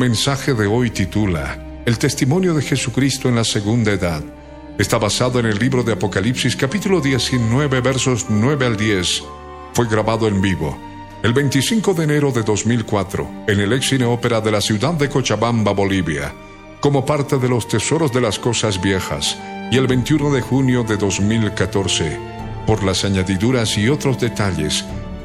Mensaje de hoy titula El testimonio de Jesucristo en la segunda edad. Está basado en el libro de Apocalipsis capítulo 19 versos 9 al 10. Fue grabado en vivo el 25 de enero de 2004 en el Excine Ópera de la ciudad de Cochabamba, Bolivia, como parte de los tesoros de las cosas viejas, y el 21 de junio de 2014 por las añadiduras y otros detalles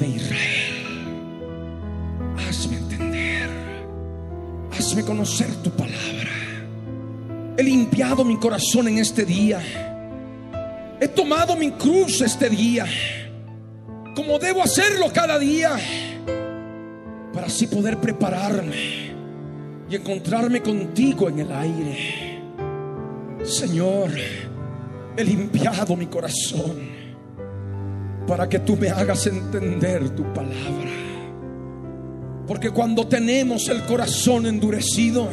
de Israel. Hazme entender. Hazme conocer tu palabra. He limpiado mi corazón en este día. He tomado mi cruz este día. Como debo hacerlo cada día para así poder prepararme y encontrarme contigo en el aire. Señor, he limpiado mi corazón para que tú me hagas entender tu palabra. Porque cuando tenemos el corazón endurecido,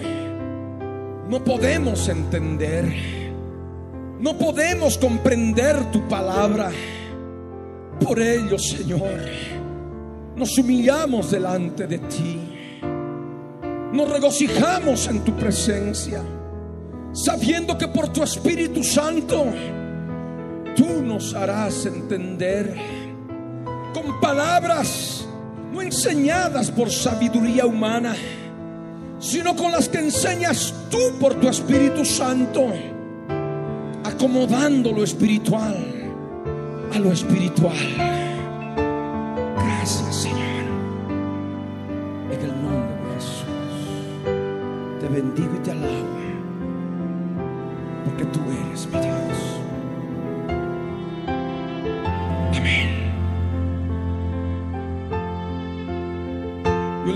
no podemos entender, no podemos comprender tu palabra. Por ello, Señor, nos humillamos delante de ti. Nos regocijamos en tu presencia, sabiendo que por tu Espíritu Santo tú nos harás entender con palabras no enseñadas por sabiduría humana, sino con las que enseñas tú por tu Espíritu Santo, acomodando lo espiritual a lo espiritual. Gracias, Señor. En el nombre de Jesús. Te bendigo y te alabo.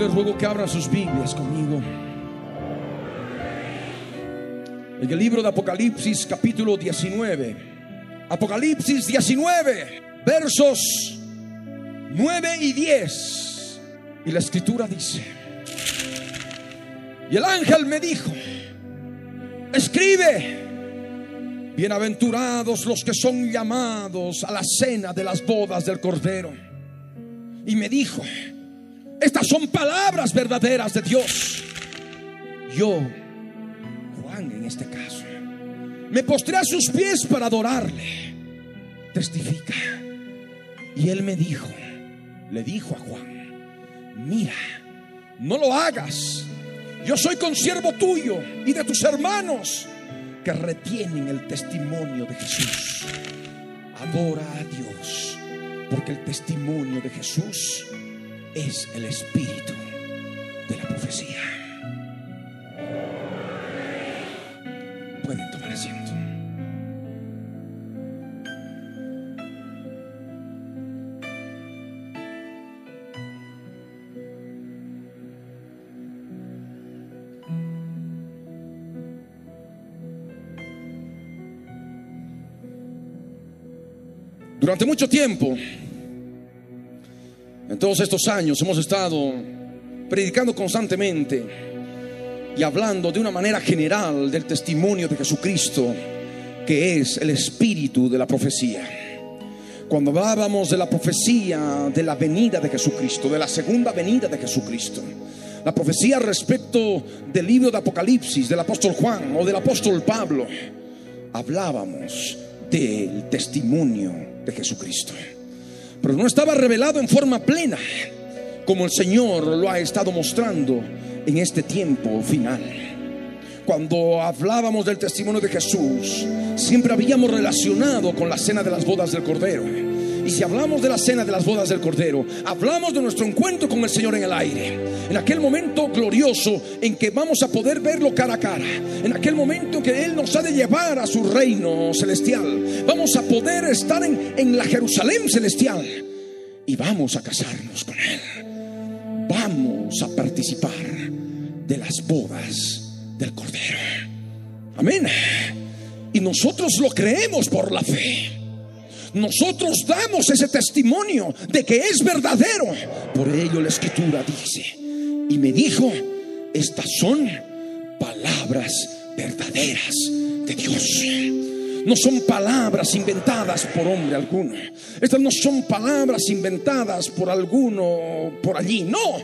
Les ruego que abran sus Biblias conmigo. En el libro de Apocalipsis capítulo 19. Apocalipsis 19, versos 9 y 10. Y la escritura dice, y el ángel me dijo, escribe, bienaventurados los que son llamados a la cena de las bodas del Cordero. Y me dijo, estas son palabras verdaderas de Dios. Yo, Juan en este caso, me postré a sus pies para adorarle. Testifica. Y él me dijo, le dijo a Juan, mira, no lo hagas. Yo soy consiervo tuyo y de tus hermanos que retienen el testimonio de Jesús. Adora a Dios, porque el testimonio de Jesús es el espíritu de la profecía. Pueden tomar asiento. Durante mucho tiempo, en todos estos años, hemos estado predicando constantemente y hablando de una manera general del testimonio de Jesucristo, que es el espíritu de la profecía. Cuando hablábamos de la profecía de la venida de Jesucristo, de la segunda venida de Jesucristo, la profecía respecto del libro de Apocalipsis del apóstol Juan o del apóstol Pablo, hablábamos del testimonio de Jesucristo. Pero no estaba revelado en forma plena, como el Señor lo ha estado mostrando en este tiempo final. Cuando hablábamos del testimonio de Jesús, siempre habíamos relacionado con la cena de las bodas del Cordero. Y si hablamos de la cena de las bodas del Cordero, hablamos de nuestro encuentro con el Señor en el aire. En aquel momento glorioso en que vamos a poder verlo cara a cara. En aquel momento que Él nos ha de llevar a su reino celestial. Vamos a poder estar en, en la Jerusalén celestial. Y vamos a casarnos con Él. Vamos a participar de las bodas del Cordero. Amén. Y nosotros lo creemos por la fe. Nosotros damos ese testimonio de que es verdadero. Por ello la escritura dice, y me dijo, estas son palabras verdaderas de Dios. No son palabras inventadas por hombre alguno. Estas no son palabras inventadas por alguno por allí. No.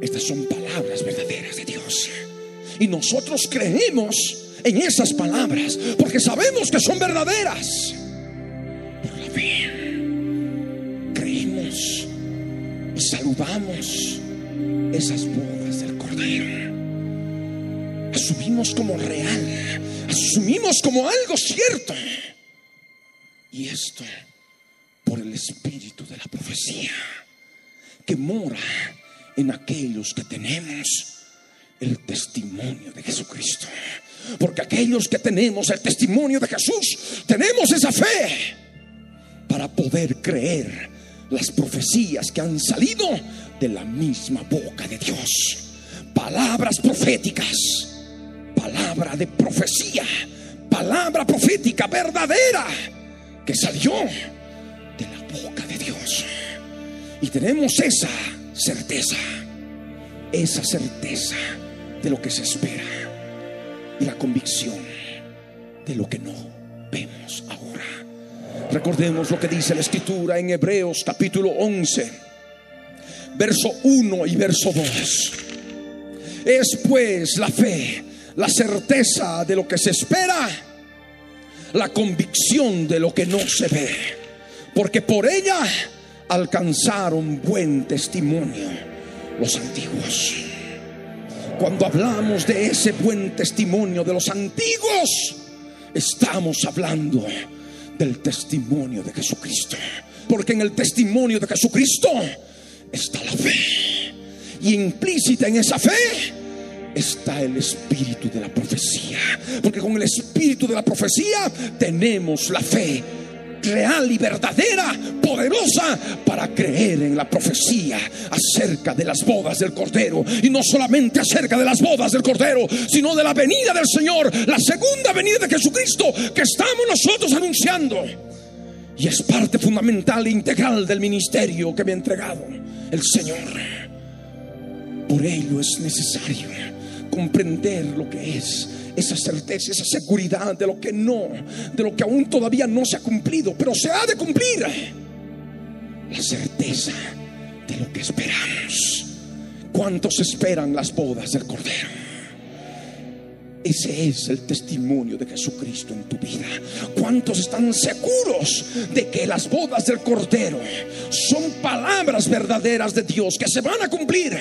Estas son palabras verdaderas de Dios. Y nosotros creemos en esas palabras porque sabemos que son verdaderas. Creemos y saludamos esas bodas del Cordero. Asumimos como real, asumimos como algo cierto. Y esto por el espíritu de la profecía que mora en aquellos que tenemos el testimonio de Jesucristo. Porque aquellos que tenemos el testimonio de Jesús, tenemos esa fe para poder creer las profecías que han salido de la misma boca de Dios. Palabras proféticas, palabra de profecía, palabra profética verdadera que salió de la boca de Dios. Y tenemos esa certeza, esa certeza de lo que se espera y la convicción de lo que no vemos ahora. Recordemos lo que dice la escritura en Hebreos capítulo 11, verso 1 y verso 2. Es pues la fe, la certeza de lo que se espera, la convicción de lo que no se ve, porque por ella alcanzaron buen testimonio los antiguos. Cuando hablamos de ese buen testimonio de los antiguos, estamos hablando del testimonio de Jesucristo. Porque en el testimonio de Jesucristo está la fe. Y implícita en esa fe está el espíritu de la profecía. Porque con el espíritu de la profecía tenemos la fe real y verdadera, poderosa, para creer en la profecía acerca de las bodas del Cordero. Y no solamente acerca de las bodas del Cordero, sino de la venida del Señor, la segunda venida de Jesucristo que estamos nosotros anunciando. Y es parte fundamental e integral del ministerio que me ha entregado el Señor. Por ello es necesario comprender lo que es esa certeza, esa seguridad de lo que no, de lo que aún todavía no se ha cumplido, pero se ha de cumplir. La certeza de lo que esperamos. ¿Cuántos esperan las bodas del Cordero? Ese es el testimonio de Jesucristo en tu vida. ¿Cuántos están seguros de que las bodas del Cordero son palabras verdaderas de Dios que se van a cumplir?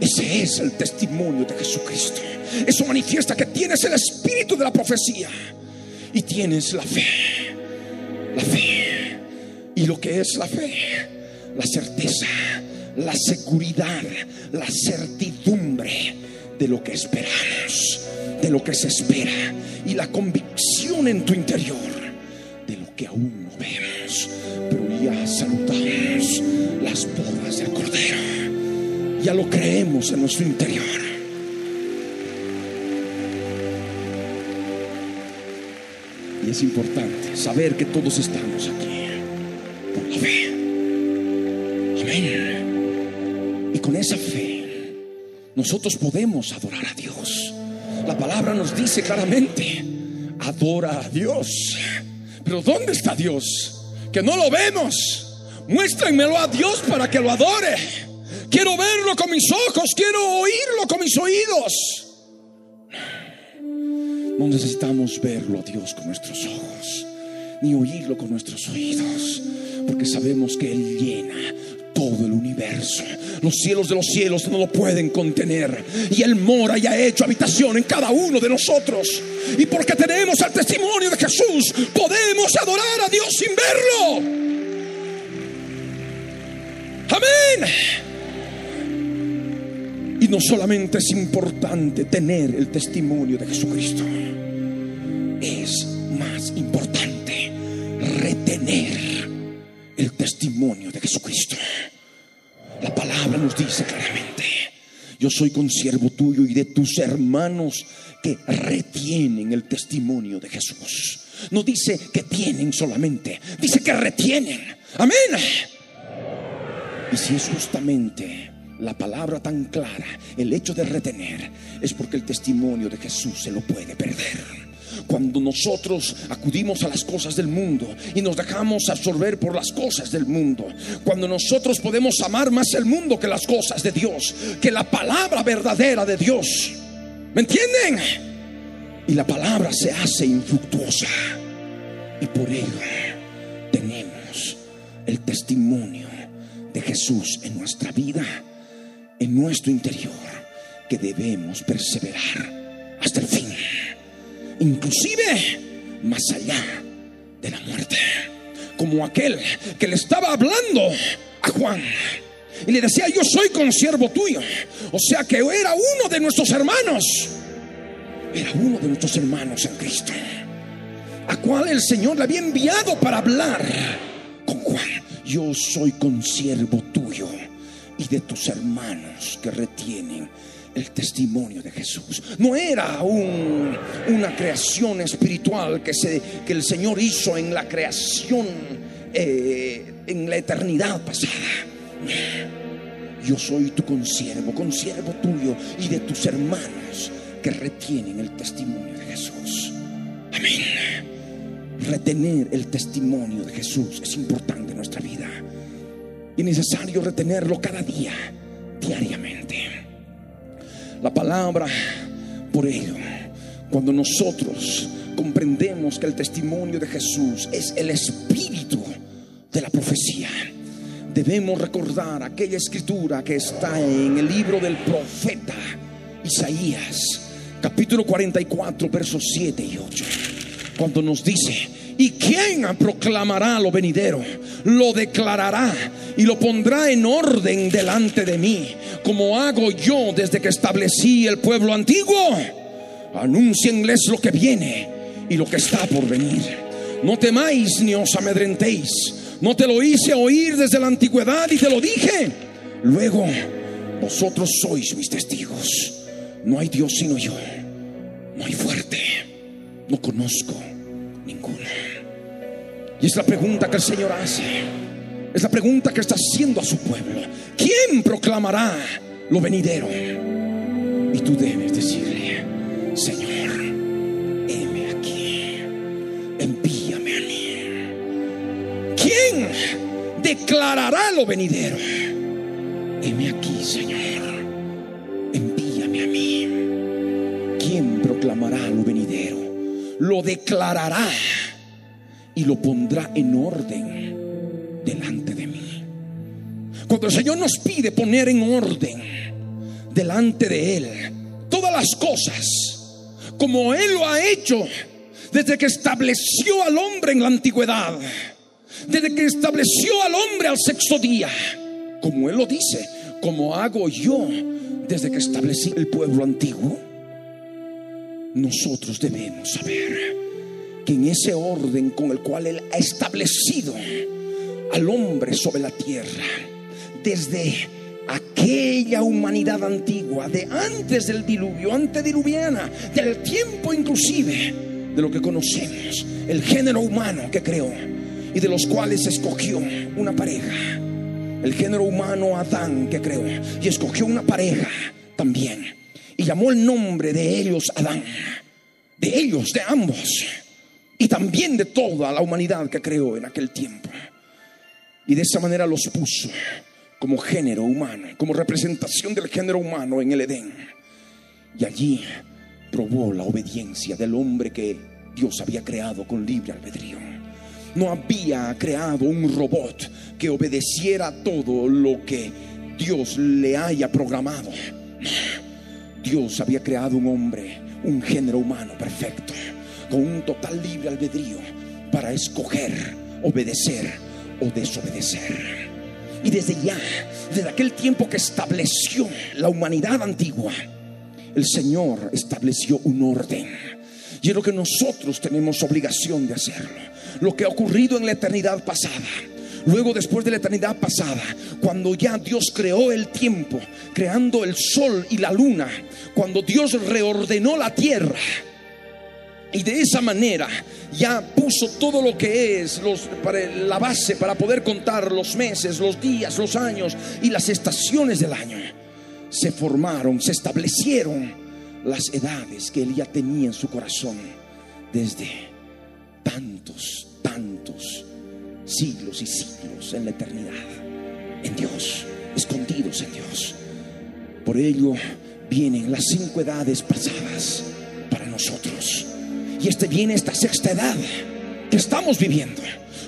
Ese es el testimonio de Jesucristo. Eso manifiesta que tienes el espíritu de la profecía y tienes la fe. La fe. Y lo que es la fe, la certeza, la seguridad, la certidumbre de lo que esperamos, de lo que se espera y la convicción en tu interior de lo que aún no vemos. Ya lo creemos en nuestro interior. Y es importante saber que todos estamos aquí por la fe. Amén. Y con esa fe nosotros podemos adorar a Dios. La palabra nos dice claramente, adora a Dios. Pero ¿dónde está Dios? Que no lo vemos. Muéstrenmelo a Dios para que lo adore. Quiero verlo con mis ojos, quiero oírlo con mis oídos. No necesitamos verlo a Dios con nuestros ojos, ni oírlo con nuestros oídos, porque sabemos que Él llena todo el universo. Los cielos de los cielos no lo pueden contener. Y Él mora y ha hecho habitación en cada uno de nosotros. Y porque tenemos el testimonio de Jesús, podemos adorar a Dios sin verlo. Amén. Y no solamente es importante tener el testimonio de Jesucristo, es más importante retener el testimonio de Jesucristo. La palabra nos dice claramente, yo soy consiervo tuyo y de tus hermanos que retienen el testimonio de Jesús. No dice que tienen solamente, dice que retienen. Amén. Y si es justamente la palabra tan clara, el hecho de retener, es porque el testimonio de Jesús se lo puede perder. Cuando nosotros acudimos a las cosas del mundo y nos dejamos absorber por las cosas del mundo, cuando nosotros podemos amar más el mundo que las cosas de Dios, que la palabra verdadera de Dios, ¿me entienden? Y la palabra se hace infructuosa y por ello tenemos el testimonio de Jesús en nuestra vida en nuestro interior que debemos perseverar hasta el fin, inclusive más allá de la muerte, como aquel que le estaba hablando a Juan y le decía, yo soy consiervo tuyo, o sea que era uno de nuestros hermanos, era uno de nuestros hermanos en Cristo, a cual el Señor le había enviado para hablar con Juan, yo soy consiervo tuyo y de tus hermanos que retienen el testimonio de Jesús. No era un, una creación espiritual que el Señor hizo en la creación, eh, en la eternidad pasada. Yo soy tu consiervo, consiervo tuyo y de tus hermanos que retienen el testimonio de Jesús. Amén. Retener el testimonio de Jesús es importante en nuestra vida y necesario retenerlo cada día, diariamente. La palabra, por ello, cuando nosotros comprendemos que el testimonio de Jesús es el espíritu de la profecía, debemos recordar aquella escritura que está en el libro del profeta Isaías, capítulo 44, versos 7 y 8, cuando nos dice, ¿Y quién proclamará lo venidero? Lo declarará y lo pondrá en orden delante de mí, como hago yo desde que establecí el pueblo antiguo. Anuncienles lo que viene y lo que está por venir. No temáis ni os amedrentéis. No te lo hice oír desde la antigüedad y te lo dije. Luego, vosotros sois mis testigos. No hay Dios sino yo. No hay fuerte. No conozco ninguno. Y es la pregunta que el Señor hace. Es la pregunta que está haciendo a su pueblo. ¿Quién proclamará lo venidero? Y tú debes decirle, Señor, heme aquí, envíame a mí. ¿Quién declarará lo venidero? Heme aquí, Señor, envíame a mí. Lo declarará y lo pondrá en orden delante de mí. Cuando el Señor nos pide poner en orden delante de Él todas las cosas, como Él lo ha hecho desde que estableció al hombre en la antigüedad, desde que estableció al hombre al sexto día, como Él lo dice, como hago yo desde que establecí el pueblo antiguo, nosotros debemos saber que en ese orden con el cual Él ha establecido al hombre sobre la tierra, desde aquella humanidad antigua, de antes del diluvio, antediluviana, del tiempo inclusive, de lo que conocemos, el género humano que creó y de los cuales escogió una pareja. El género humano Adán que creó y escogió una pareja también. Y llamó el nombre de ellos Adán. De ellos, de ambos. Y también de toda la humanidad que creó en aquel tiempo. Y de esa manera los puso como género humano, como representación del género humano en el Edén. Y allí probó la obediencia del hombre que Dios había creado con libre albedrío. No había creado un robot que obedeciera todo lo que Dios le haya programado. Dios había creado un hombre, un género humano perfecto, con un total libre albedrío para escoger, obedecer o desobedecer. Y desde ya, desde aquel tiempo que estableció la humanidad antigua, el Señor estableció un orden. Y es lo que nosotros tenemos obligación de hacerlo. Lo que ha ocurrido en la eternidad pasada. Luego, después de la eternidad pasada, cuando ya Dios creó el tiempo, creando el sol y la luna, cuando Dios reordenó la tierra, y de esa manera ya puso todo lo que es los, para la base para poder contar los meses, los días, los años y las estaciones del año. Se formaron, se establecieron las edades que él ya tenía en su corazón desde tantos, tantos siglos y siglos en la eternidad, en Dios, escondidos en Dios. Por ello vienen las cinco edades pasadas para nosotros. Y este viene esta sexta edad que estamos viviendo,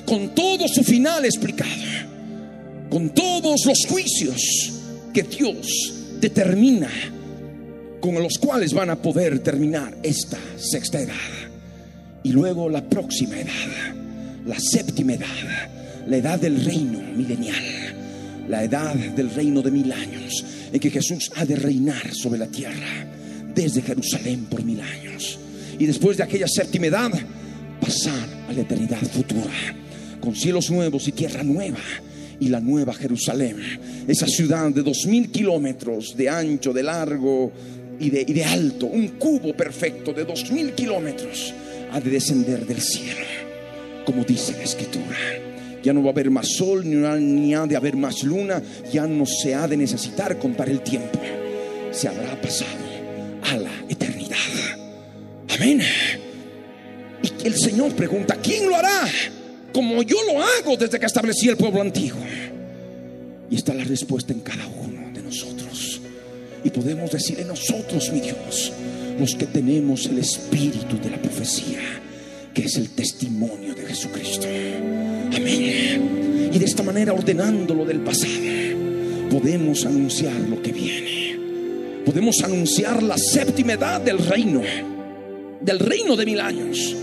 con todo su final explicado, con todos los juicios que Dios determina con los cuales van a poder terminar esta sexta edad. Y luego la próxima edad, la séptima edad, la edad del reino milenial, la edad del reino de mil años, en que Jesús ha de reinar sobre la tierra desde Jerusalén por mil años. Y después de aquella séptima edad, pasar a la eternidad futura, con cielos nuevos y tierra nueva y la nueva Jerusalén, esa ciudad de dos mil kilómetros de ancho, de largo y de, y de alto, un cubo perfecto de dos mil kilómetros, ha de descender del cielo, como dice la escritura. Ya no va a haber más sol, ni, ni ha de haber más luna, ya no se ha de necesitar contar el tiempo, se habrá pasado a la eternidad. Amén. Y el Señor pregunta, ¿quién lo hará? Como yo lo hago desde que establecí el pueblo antiguo. Y está la respuesta en cada uno de nosotros. Y podemos decir en nosotros, mi Dios, los que tenemos el espíritu de la profecía, que es el testimonio de Jesucristo. Amén. Y de esta manera, ordenando lo del pasado, podemos anunciar lo que viene. Podemos anunciar la séptima edad del reino, del reino de mil años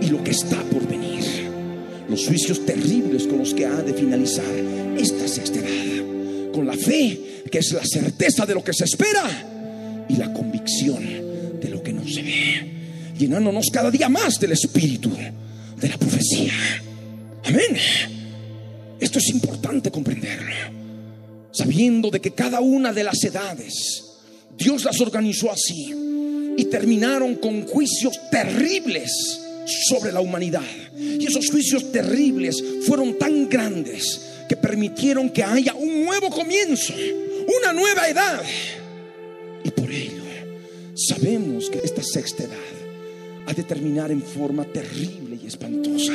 y lo que está por venir. Los juicios terribles con los que ha de finalizar esta sexta edad. Con la fe, que es la certeza de lo que se espera y la convicción de lo que no se ve. Llenándonos cada día más del espíritu de la profecía. Amén. Esto es importante comprenderlo. Sabiendo de que cada una de las edades Dios las organizó así y terminaron con juicios terribles sobre la humanidad. Y esos juicios terribles fueron tan grandes que permitieron que haya un nuevo comienzo, una nueva edad. Y por ello sabemos que esta sexta edad ha de terminar en forma terrible y espantosa,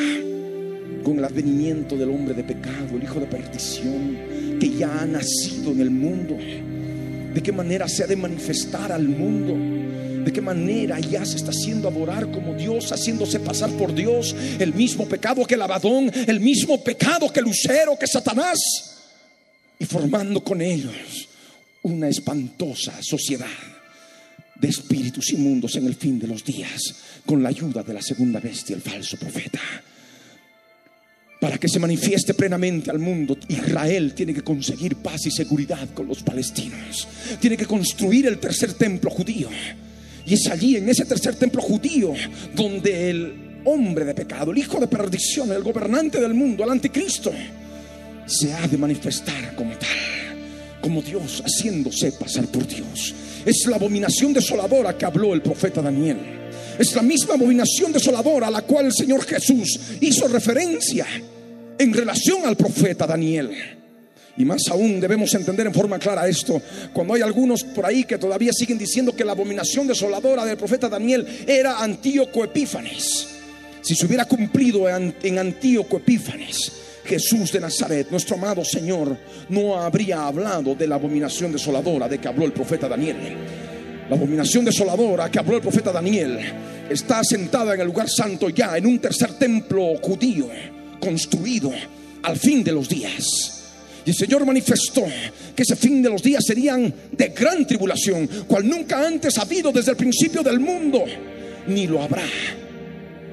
con el advenimiento del hombre de pecado, el hijo de perdición, que ya ha nacido en el mundo. De qué manera se ha de manifestar al mundo de qué manera ya se está haciendo adorar como Dios, haciéndose pasar por Dios, el mismo pecado que el abadón, el mismo pecado que Lucero, que Satanás, y formando con ellos una espantosa sociedad de espíritus inmundos en el fin de los días, con la ayuda de la segunda bestia, el falso profeta. Para que se manifieste plenamente al mundo, Israel tiene que conseguir paz y seguridad con los palestinos. Tiene que construir el tercer templo judío. Y es allí, en ese tercer templo judío, donde el hombre de pecado, el hijo de perdición, el gobernante del mundo, el anticristo, se ha de manifestar como tal, como Dios, haciéndose pasar por Dios. Es la abominación desoladora que habló el profeta Daniel. Es la misma abominación desoladora a la cual el Señor Jesús hizo referencia en relación al profeta Daniel. Y más aún debemos entender en forma clara esto, cuando hay algunos por ahí que todavía siguen diciendo que la abominación desoladora del profeta Daniel era Antíoco Epífanes. Si se hubiera cumplido en Antíoco Epífanes, Jesús de Nazaret, nuestro amado Señor, no habría hablado de la abominación desoladora de que habló el profeta Daniel. La abominación desoladora que habló el profeta Daniel está sentada en el lugar santo ya, en un tercer templo judío construido al fin de los días. Y el Señor manifestó que ese fin de los días serían de gran tribulación, cual nunca antes ha habido desde el principio del mundo, ni lo habrá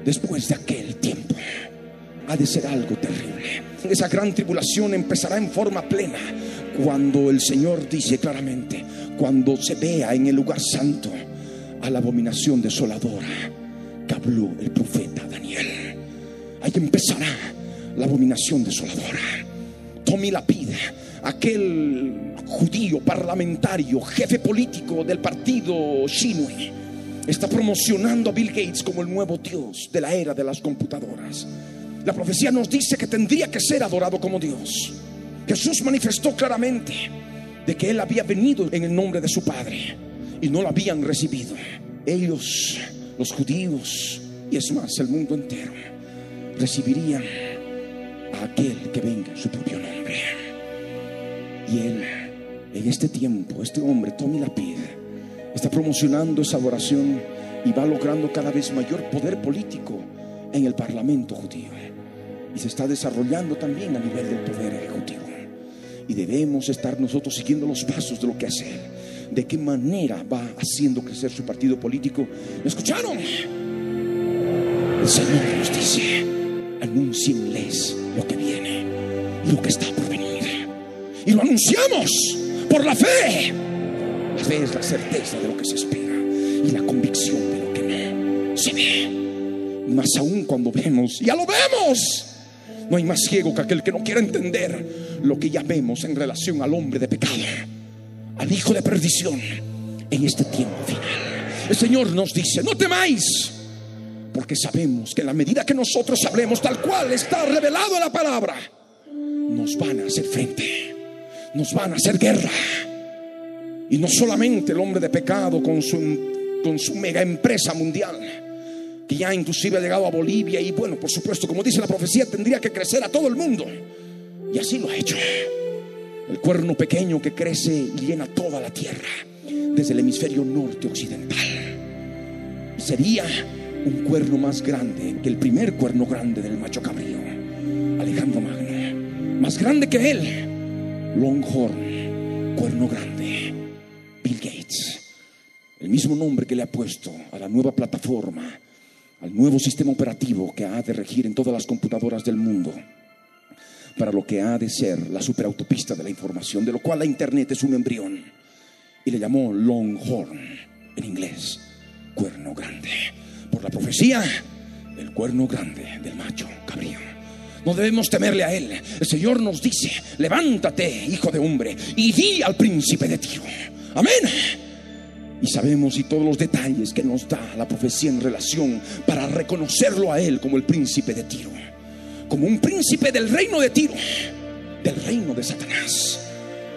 después de aquel tiempo. Ha de ser algo terrible. Esa gran tribulación empezará en forma plena cuando el Señor dice claramente, cuando se vea en el lugar santo a la abominación desoladora que habló el profeta Daniel. Ahí empezará la abominación desoladora. Tommy Lapid, aquel judío parlamentario, jefe político del partido Shinui, está promocionando a Bill Gates como el nuevo Dios de la era de las computadoras. La profecía nos dice que tendría que ser adorado como Dios. Jesús manifestó claramente de que Él había venido en el nombre de su Padre y no lo habían recibido. Ellos, los judíos, y es más, el mundo entero, recibirían a aquel que venga en su propio nombre. Y Él, en este tiempo, este hombre, Tommy Lapid, está promocionando esa adoración y va logrando cada vez mayor poder político en el Parlamento judío. Y se está desarrollando también a nivel del poder ejecutivo. Y debemos estar nosotros siguiendo los pasos de lo que hace. De qué manera va haciendo crecer su partido político. ¿Me escucharon? El Señor nos dice, anuncienles lo que viene lo que está por venir. Y lo anunciamos por la fe. La fe es la certeza de lo que se espera y la convicción de lo que no se ve. Más aún cuando vemos, ya lo vemos. No hay más ciego que aquel que no quiera entender lo que ya vemos en relación al hombre de pecado, al hijo de perdición en este tiempo final. El Señor nos dice, no temáis, porque sabemos que en la medida que nosotros hablemos tal cual está revelado la palabra, nos van a hacer frente, nos van a hacer guerra. Y no solamente el hombre de pecado con su, con su mega empresa mundial, que ya inclusive ha llegado a Bolivia y bueno, por supuesto, como dice la profecía, tendría que crecer a todo el mundo. Y así lo ha hecho. El cuerno pequeño que crece y llena toda la tierra, desde el hemisferio norte occidental. Sería un cuerno más grande que el primer cuerno grande del macho cabrío, Alejandro Magno. Más grande que él, Longhorn, cuerno grande, Bill Gates. El mismo nombre que le ha puesto a la nueva plataforma al nuevo sistema operativo que ha de regir en todas las computadoras del mundo para lo que ha de ser la superautopista de la información, de lo cual la Internet es un embrión. Y le llamó Longhorn, en inglés, cuerno grande. Por la profecía, el cuerno grande del macho cabrío. No debemos temerle a él. El Señor nos dice, levántate, hijo de hombre, y di al príncipe de Tiro. Amén. Y sabemos y todos los detalles que nos da la profecía en relación para reconocerlo a Él como el príncipe de Tiro, como un príncipe del reino de Tiro, del reino de Satanás.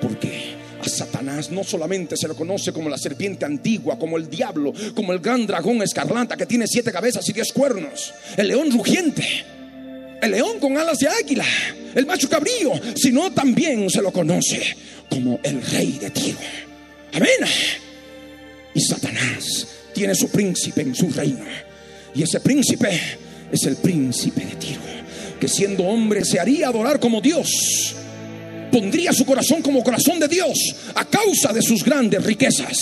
Porque a Satanás no solamente se lo conoce como la serpiente antigua, como el diablo, como el gran dragón escarlata que tiene siete cabezas y diez cuernos, el león rugiente, el león con alas de águila, el macho cabrío, sino también se lo conoce como el rey de Tiro. Amén. Y Satanás tiene su príncipe en su reino. Y ese príncipe es el príncipe de Tiro, que siendo hombre se haría adorar como Dios. Pondría su corazón como corazón de Dios a causa de sus grandes riquezas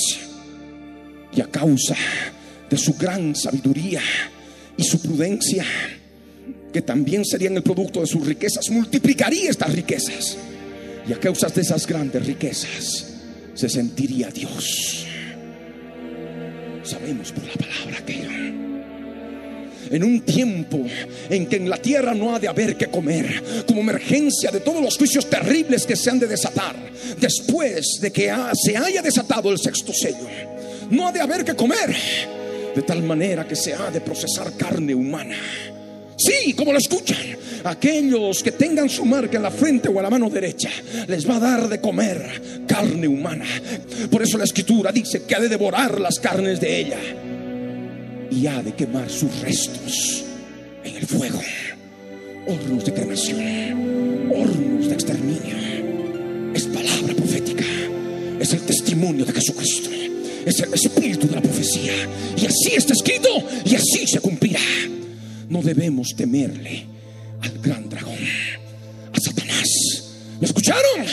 y a causa de su gran sabiduría y su prudencia, que también serían el producto de sus riquezas, multiplicaría estas riquezas. Y a causa de esas grandes riquezas se sentiría Dios sabemos por la palabra que en un tiempo en que en la tierra no ha de haber que comer, como emergencia de todos los juicios terribles que se han de desatar, después de que se haya desatado el sexto sello, no ha de haber que comer, de tal manera que se ha de procesar carne humana. Sí, como lo escuchan, aquellos que tengan su marca en la frente o a la mano derecha, les va a dar de comer carne humana. Por eso la escritura dice que ha de devorar las carnes de ella y ha de quemar sus restos en el fuego. Hornos de cremación, hornos de exterminio. Es palabra profética, es el testimonio de Jesucristo, es el espíritu de la profecía. Y así está escrito y así se cumplirá. No debemos temerle al gran dragón, a Satanás. ¿Me escucharon?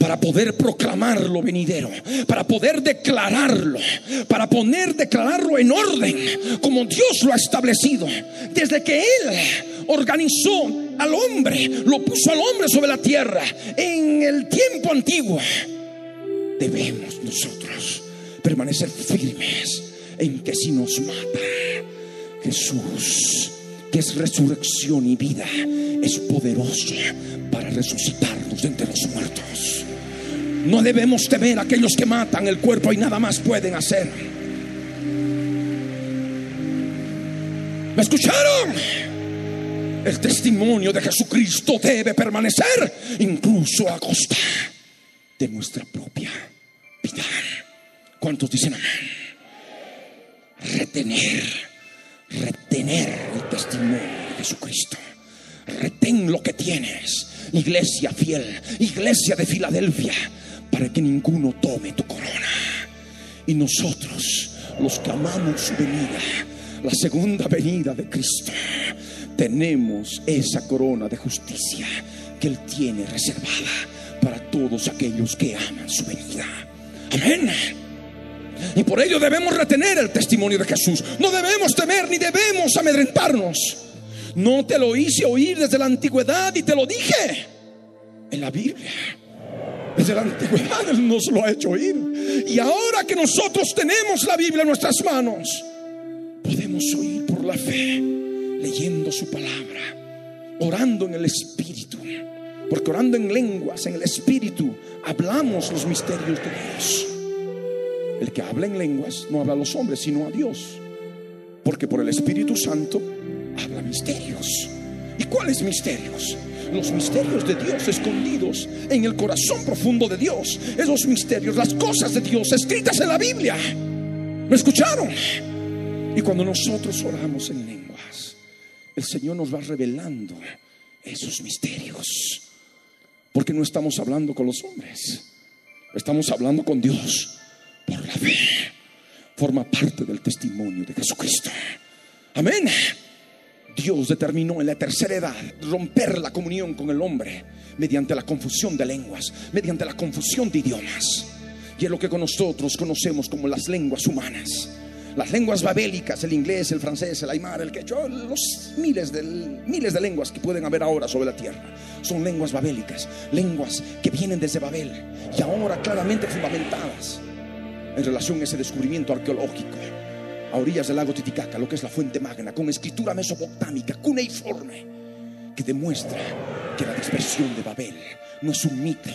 para poder proclamar lo venidero, para poder declararlo, para poner declararlo en orden, como Dios lo ha establecido. Desde que Él organizó al hombre, lo puso al hombre sobre la tierra en el tiempo antiguo, debemos nosotros permanecer firmes en que si nos mata Jesús, que es resurrección y vida, es poderoso para resucitarnos de entre los muertos. No debemos temer a aquellos que matan el cuerpo y nada más pueden hacer. ¿Me escucharon? El testimonio de Jesucristo debe permanecer incluso a costa de nuestra propia vida. ¿Cuántos dicen amén? Retener, retener el testimonio de Jesucristo. Retén lo que tienes, iglesia fiel, iglesia de Filadelfia para que ninguno tome tu corona. Y nosotros, los que amamos su venida, la segunda venida de Cristo, tenemos esa corona de justicia que Él tiene reservada para todos aquellos que aman su venida. Amén. Y por ello debemos retener el testimonio de Jesús. No debemos temer ni debemos amedrentarnos. No te lo hice oír desde la antigüedad y te lo dije en la Biblia. Desde la antigüedad Él nos lo ha hecho oír. Y ahora que nosotros tenemos la Biblia en nuestras manos, podemos oír por la fe, leyendo su palabra, orando en el Espíritu. Porque orando en lenguas, en el Espíritu, hablamos los misterios de Dios. El que habla en lenguas no habla a los hombres, sino a Dios. Porque por el Espíritu Santo habla misterios. ¿Y cuáles misterios? los misterios de Dios escondidos en el corazón profundo de Dios. Esos misterios, las cosas de Dios escritas en la Biblia. ¿Me escucharon? Y cuando nosotros oramos en lenguas, el Señor nos va revelando esos misterios. Porque no estamos hablando con los hombres, estamos hablando con Dios por la fe. Forma parte del testimonio de Jesucristo. Amén. Dios determinó en la tercera edad romper la comunión con el hombre mediante la confusión de lenguas, mediante la confusión de idiomas. Y es lo que con nosotros conocemos como las lenguas humanas. Las lenguas babélicas, el inglés, el francés, el aymar, el quechua, los miles de, miles de lenguas que pueden haber ahora sobre la tierra, son lenguas babélicas, lenguas que vienen desde Babel y ahora claramente fundamentadas en relación a ese descubrimiento arqueológico a orillas del lago Titicaca, lo que es la fuente magna, con escritura mesopotámica, cuneiforme, que demuestra que la dispersión de Babel no es un mito,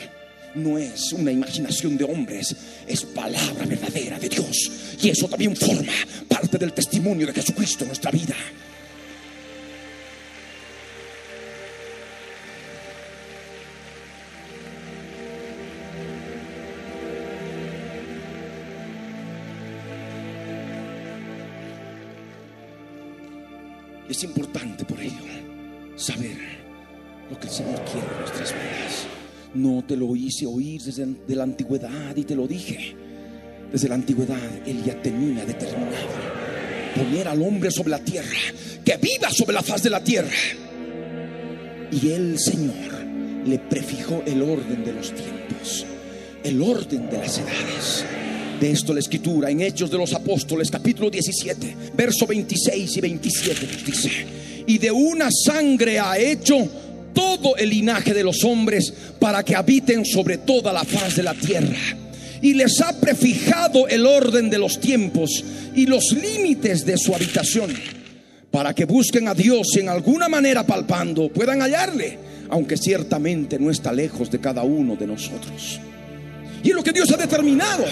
no es una imaginación de hombres, es palabra verdadera de Dios. Y eso también forma parte del testimonio de Jesucristo en nuestra vida. Es importante por ello saber lo que el Señor quiere en nuestras vidas. No te lo hice oír desde la antigüedad y te lo dije. Desde la antigüedad Él ya tenía determinado poner al hombre sobre la tierra, que viva sobre la faz de la tierra. Y el Señor le prefijó el orden de los tiempos, el orden de las edades de esto la escritura en Hechos de los Apóstoles, capítulo 17, verso 26 y 27 nos dice, y de una sangre ha hecho todo el linaje de los hombres para que habiten sobre toda la faz de la tierra. Y les ha prefijado el orden de los tiempos y los límites de su habitación para que busquen a Dios en alguna manera palpando, puedan hallarle, aunque ciertamente no está lejos de cada uno de nosotros. Y es lo que Dios ha determinado.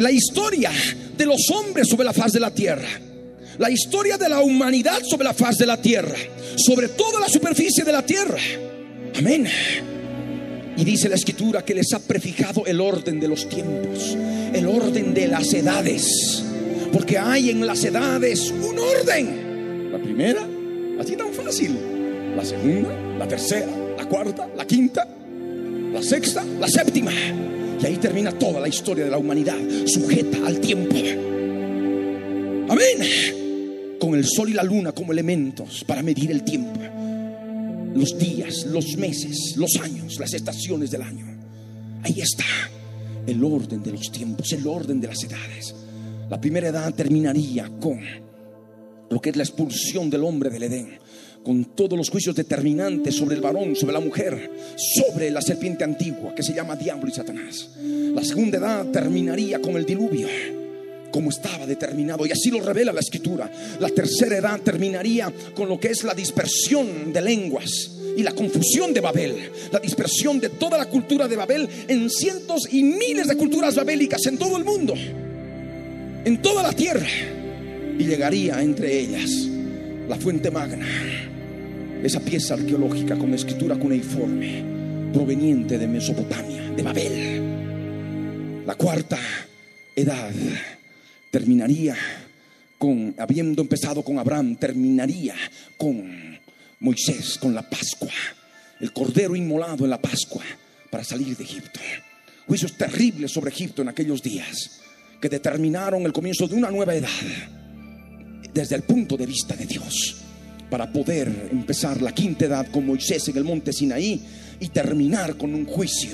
La historia de los hombres sobre la faz de la tierra. La historia de la humanidad sobre la faz de la tierra. Sobre toda la superficie de la tierra. Amén. Y dice la escritura que les ha prefijado el orden de los tiempos. El orden de las edades. Porque hay en las edades un orden la primera, así tan fácil. La segunda, la tercera, la cuarta, la quinta, la sexta, la séptima. Y ahí termina toda la historia de la humanidad, sujeta al tiempo. Amén. Con el sol y la luna como elementos para medir el tiempo. Los días, los meses, los años, las estaciones del año. Ahí está el orden de los tiempos, el orden de las edades. La primera edad terminaría con lo que es la expulsión del hombre del Edén, con todos los juicios determinantes sobre el varón, sobre la mujer, sobre la serpiente antigua que se llama diablo y Satanás. La segunda edad terminaría con el diluvio como estaba determinado y así lo revela la escritura. La tercera edad terminaría con lo que es la dispersión de lenguas y la confusión de Babel, la dispersión de toda la cultura de Babel en cientos y miles de culturas babélicas en todo el mundo, en toda la tierra y llegaría entre ellas la fuente magna, esa pieza arqueológica con escritura cuneiforme proveniente de Mesopotamia, de Babel. La cuarta edad terminaría con, habiendo empezado con Abraham, terminaría con Moisés, con la Pascua, el cordero inmolado en la Pascua para salir de Egipto. Juicios terribles sobre Egipto en aquellos días que determinaron el comienzo de una nueva edad desde el punto de vista de Dios para poder empezar la quinta edad con Moisés en el monte Sinaí y terminar con un juicio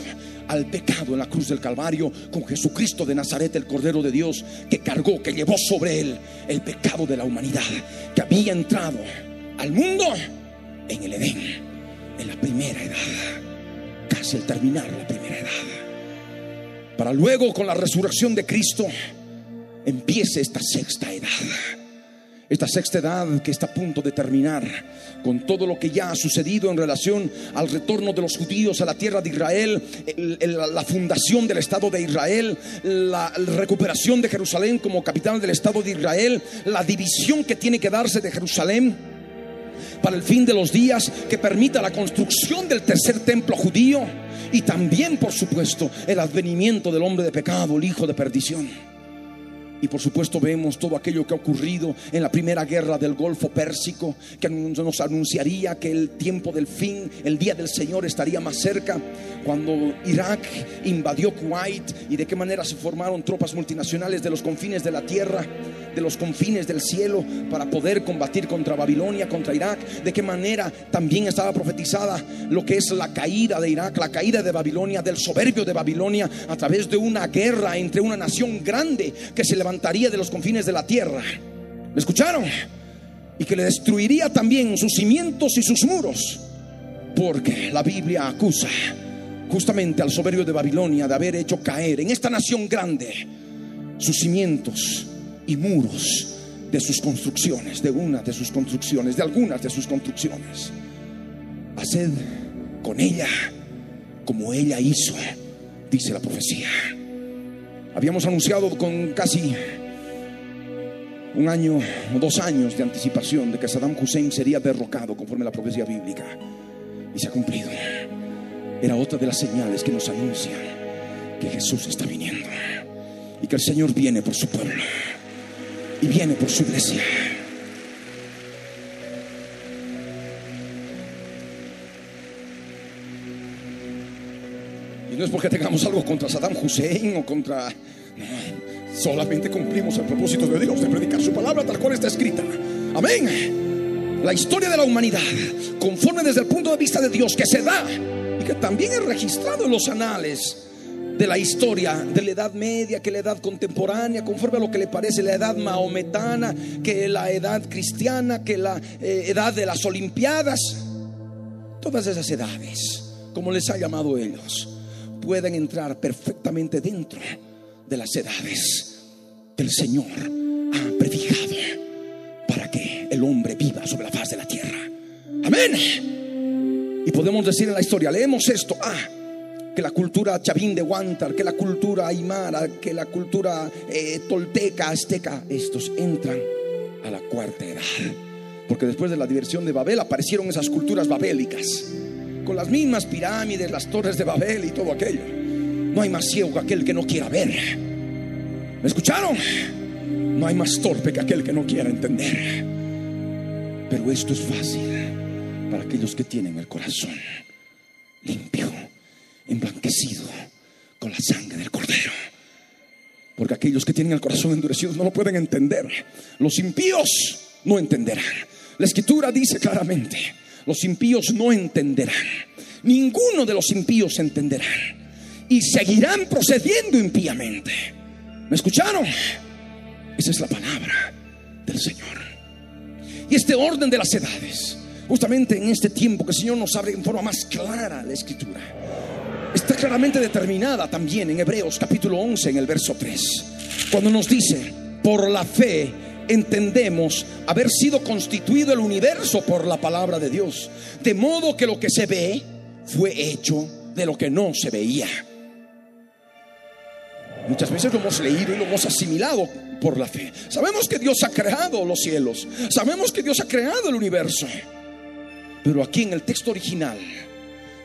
al pecado en la cruz del Calvario con Jesucristo de Nazaret, el Cordero de Dios, que cargó, que llevó sobre él el pecado de la humanidad, que había entrado al mundo en el Edén, en la primera edad, casi al terminar la primera edad, para luego con la resurrección de Cristo empiece esta sexta edad esta sexta edad que está a punto de terminar, con todo lo que ya ha sucedido en relación al retorno de los judíos a la tierra de Israel, la fundación del Estado de Israel, la recuperación de Jerusalén como capital del Estado de Israel, la división que tiene que darse de Jerusalén para el fin de los días que permita la construcción del tercer templo judío y también, por supuesto, el advenimiento del hombre de pecado, el hijo de perdición. Y por supuesto vemos todo aquello que ha ocurrido en la primera guerra del Golfo Pérsico, que nos anunciaría que el tiempo del fin, el día del Señor estaría más cerca, cuando Irak invadió Kuwait y de qué manera se formaron tropas multinacionales de los confines de la tierra, de los confines del cielo, para poder combatir contra Babilonia, contra Irak, de qué manera también estaba profetizada lo que es la caída de Irak, la caída de Babilonia, del soberbio de Babilonia, a través de una guerra entre una nación grande que se le levantaría de los confines de la tierra. ¿Me escucharon? Y que le destruiría también sus cimientos y sus muros. Porque la Biblia acusa justamente al soberbio de Babilonia de haber hecho caer en esta nación grande sus cimientos y muros de sus construcciones, de una de sus construcciones, de algunas de sus construcciones. Haced con ella como ella hizo, dice la profecía. Habíamos anunciado con casi un año o dos años de anticipación de que Saddam Hussein sería derrocado conforme a la profecía bíblica. Y se ha cumplido. Era otra de las señales que nos anuncian que Jesús está viniendo. Y que el Señor viene por su pueblo. Y viene por su iglesia. No es porque tengamos algo contra Saddam Hussein o contra... solamente cumplimos el propósito de Dios de predicar su palabra tal cual está escrita. Amén. La historia de la humanidad, conforme desde el punto de vista de Dios, que se da y que también es registrado en los anales de la historia de la edad media, que la edad contemporánea, conforme a lo que le parece la edad maometana, que la edad cristiana, que la eh, edad de las Olimpiadas, todas esas edades, como les ha llamado ellos pueden entrar perfectamente dentro de las edades que el Señor ha prefijado para que el hombre viva sobre la faz de la tierra. Amén. Y podemos decir en la historia, leemos esto, ah, que la cultura chavín de Huántar, que la cultura aymara, que la cultura eh, tolteca, azteca, estos entran a la cuarta edad. Porque después de la diversión de Babel aparecieron esas culturas babélicas, con las mismas pirámides, las torres de Babel y todo aquello. No hay más ciego que aquel que no quiera ver. ¿Me escucharon? No hay más torpe que aquel que no quiera entender. Pero esto es fácil para aquellos que tienen el corazón limpio, emblanquecido con la sangre del cordero. Porque aquellos que tienen el corazón endurecido no lo pueden entender. Los impíos no entenderán. La escritura dice claramente, los impíos no entenderán. Ninguno de los impíos entenderán. Y seguirán procediendo impíamente. ¿Me escucharon? Esa es la palabra del Señor. Y este orden de las edades, justamente en este tiempo que el Señor nos abre en forma más clara la escritura, está claramente determinada también en Hebreos capítulo 11, en el verso 3, cuando nos dice, por la fe entendemos haber sido constituido el universo por la palabra de Dios, de modo que lo que se ve fue hecho de lo que no se veía. Muchas veces lo hemos leído y lo hemos asimilado por la fe. Sabemos que Dios ha creado los cielos, sabemos que Dios ha creado el universo, pero aquí en el texto original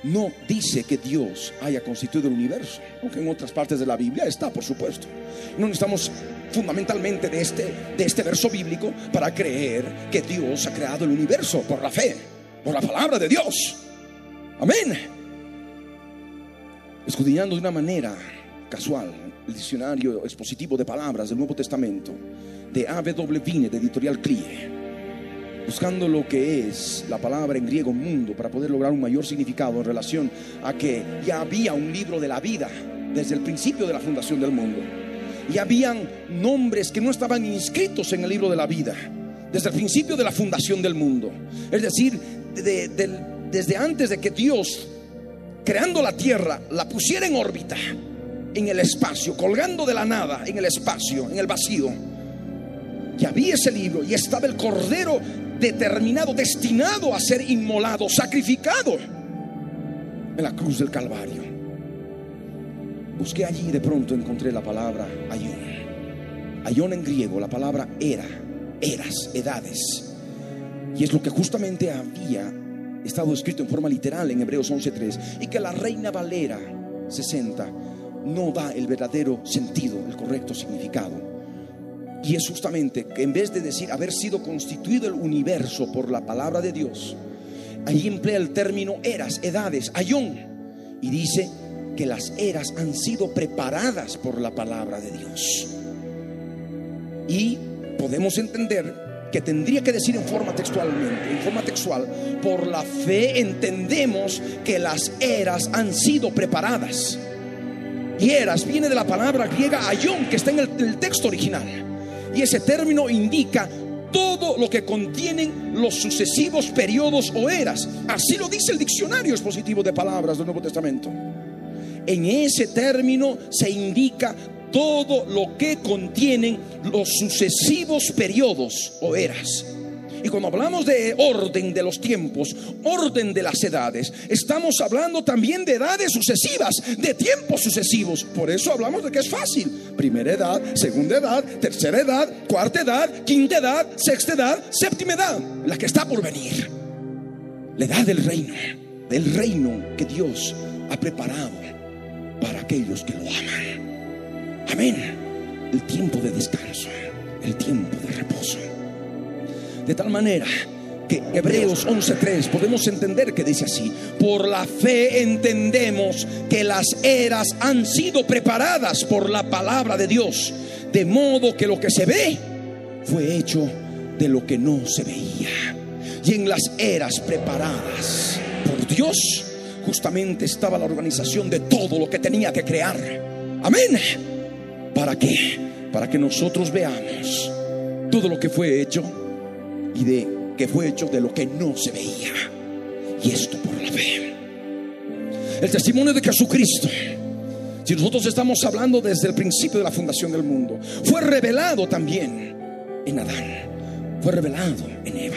no dice que Dios haya constituido el universo, aunque en otras partes de la Biblia está, por supuesto. No necesitamos fundamentalmente de este, de este verso bíblico para creer que Dios ha creado el universo por la fe, por la palabra de Dios. Amén. Escudriñando de una manera casual el diccionario expositivo de palabras del Nuevo Testamento de A.W. Vine de Editorial CLIE buscando lo que es la palabra en griego mundo para poder lograr un mayor significado en relación a que ya había un libro de la vida desde el principio de la fundación del mundo. Y habían nombres que no estaban inscritos en el libro de la vida desde el principio de la fundación del mundo. Es decir, desde antes de que Dios, creando la tierra, la pusiera en órbita, en el espacio, colgando de la nada, en el espacio, en el vacío. Ya había ese libro y estaba el cordero determinado, destinado a ser inmolado, sacrificado en la cruz del Calvario. Busqué allí y de pronto encontré la palabra ayón. Ayón en griego, la palabra era, eras, edades. Y es lo que justamente había estado escrito en forma literal en Hebreos 11.3 y que la Reina Valera 60 no da el verdadero sentido, el correcto significado. Y es justamente que en vez de decir haber sido constituido el universo por la palabra de Dios, ahí emplea el término eras, edades, ayón, y dice que las eras han sido preparadas por la palabra de Dios. Y podemos entender que tendría que decir en forma textualmente, en forma textual, por la fe entendemos que las eras han sido preparadas. Y eras viene de la palabra griega ayón que está en el texto original. Y ese término indica todo lo que contienen los sucesivos periodos o eras. Así lo dice el diccionario expositivo de palabras del Nuevo Testamento. En ese término se indica todo lo que contienen los sucesivos periodos o eras. Y cuando hablamos de orden de los tiempos, orden de las edades, estamos hablando también de edades sucesivas, de tiempos sucesivos. Por eso hablamos de que es fácil. Primera edad, segunda edad, tercera edad, cuarta edad, quinta edad, sexta edad, séptima edad, la que está por venir. La edad del reino, del reino que Dios ha preparado para aquellos que lo aman. Amén. El tiempo de descanso, el tiempo de reposo. De tal manera que Hebreos 11:3 podemos entender que dice así, por la fe entendemos que las eras han sido preparadas por la palabra de Dios, de modo que lo que se ve fue hecho de lo que no se veía. Y en las eras preparadas por Dios, justamente estaba la organización de todo lo que tenía que crear. Amén. ¿Para qué? Para que nosotros veamos todo lo que fue hecho y de que fue hecho de lo que no se veía. Y esto por la fe. El testimonio de Jesucristo, si nosotros estamos hablando desde el principio de la fundación del mundo, fue revelado también en Adán. fue revelado en Eva.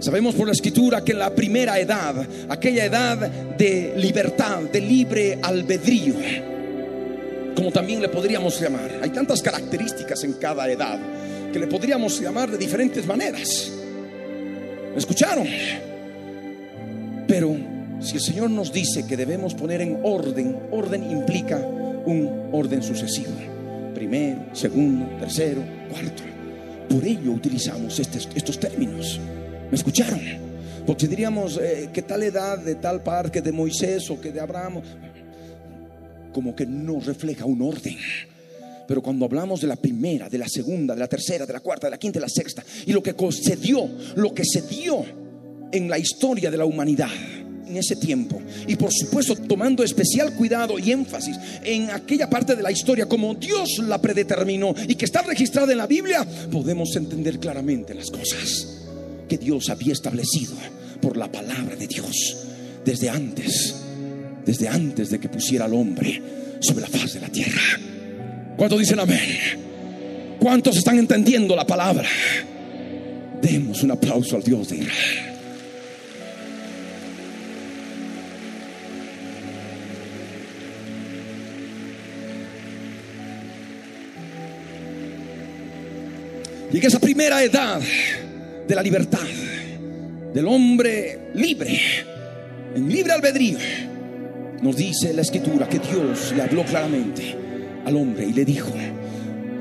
Sabemos por la escritura que en la primera edad, aquella edad de libertad, de libre albedrío, como también le podríamos llamar, hay tantas características en cada edad que le podríamos llamar de diferentes maneras. ¿Me escucharon? Pero si el Señor nos dice que debemos poner en orden, orden implica un orden sucesivo. Primero, segundo, tercero, cuarto. Por ello utilizamos estos términos. ¿Me escucharon? Porque diríamos eh, que tal edad de tal parque de Moisés o que de Abraham, como que no refleja un orden. Pero cuando hablamos de la primera, de la segunda, de la tercera, de la cuarta, de la quinta, de la sexta, y lo que concedió, lo que se dio en la historia de la humanidad en ese tiempo. Y por supuesto tomando especial cuidado y énfasis en aquella parte de la historia como Dios la predeterminó y que está registrada en la Biblia, podemos entender claramente las cosas que Dios había establecido por la palabra de Dios desde antes, desde antes de que pusiera al hombre sobre la faz de la tierra. ¿Cuántos dicen amén? ¿Cuántos están entendiendo la palabra? Demos un aplauso al Dios de Israel. Y que esa primera edad de la libertad, del hombre libre, en libre albedrío, nos dice la escritura que Dios le habló claramente al hombre y le dijo,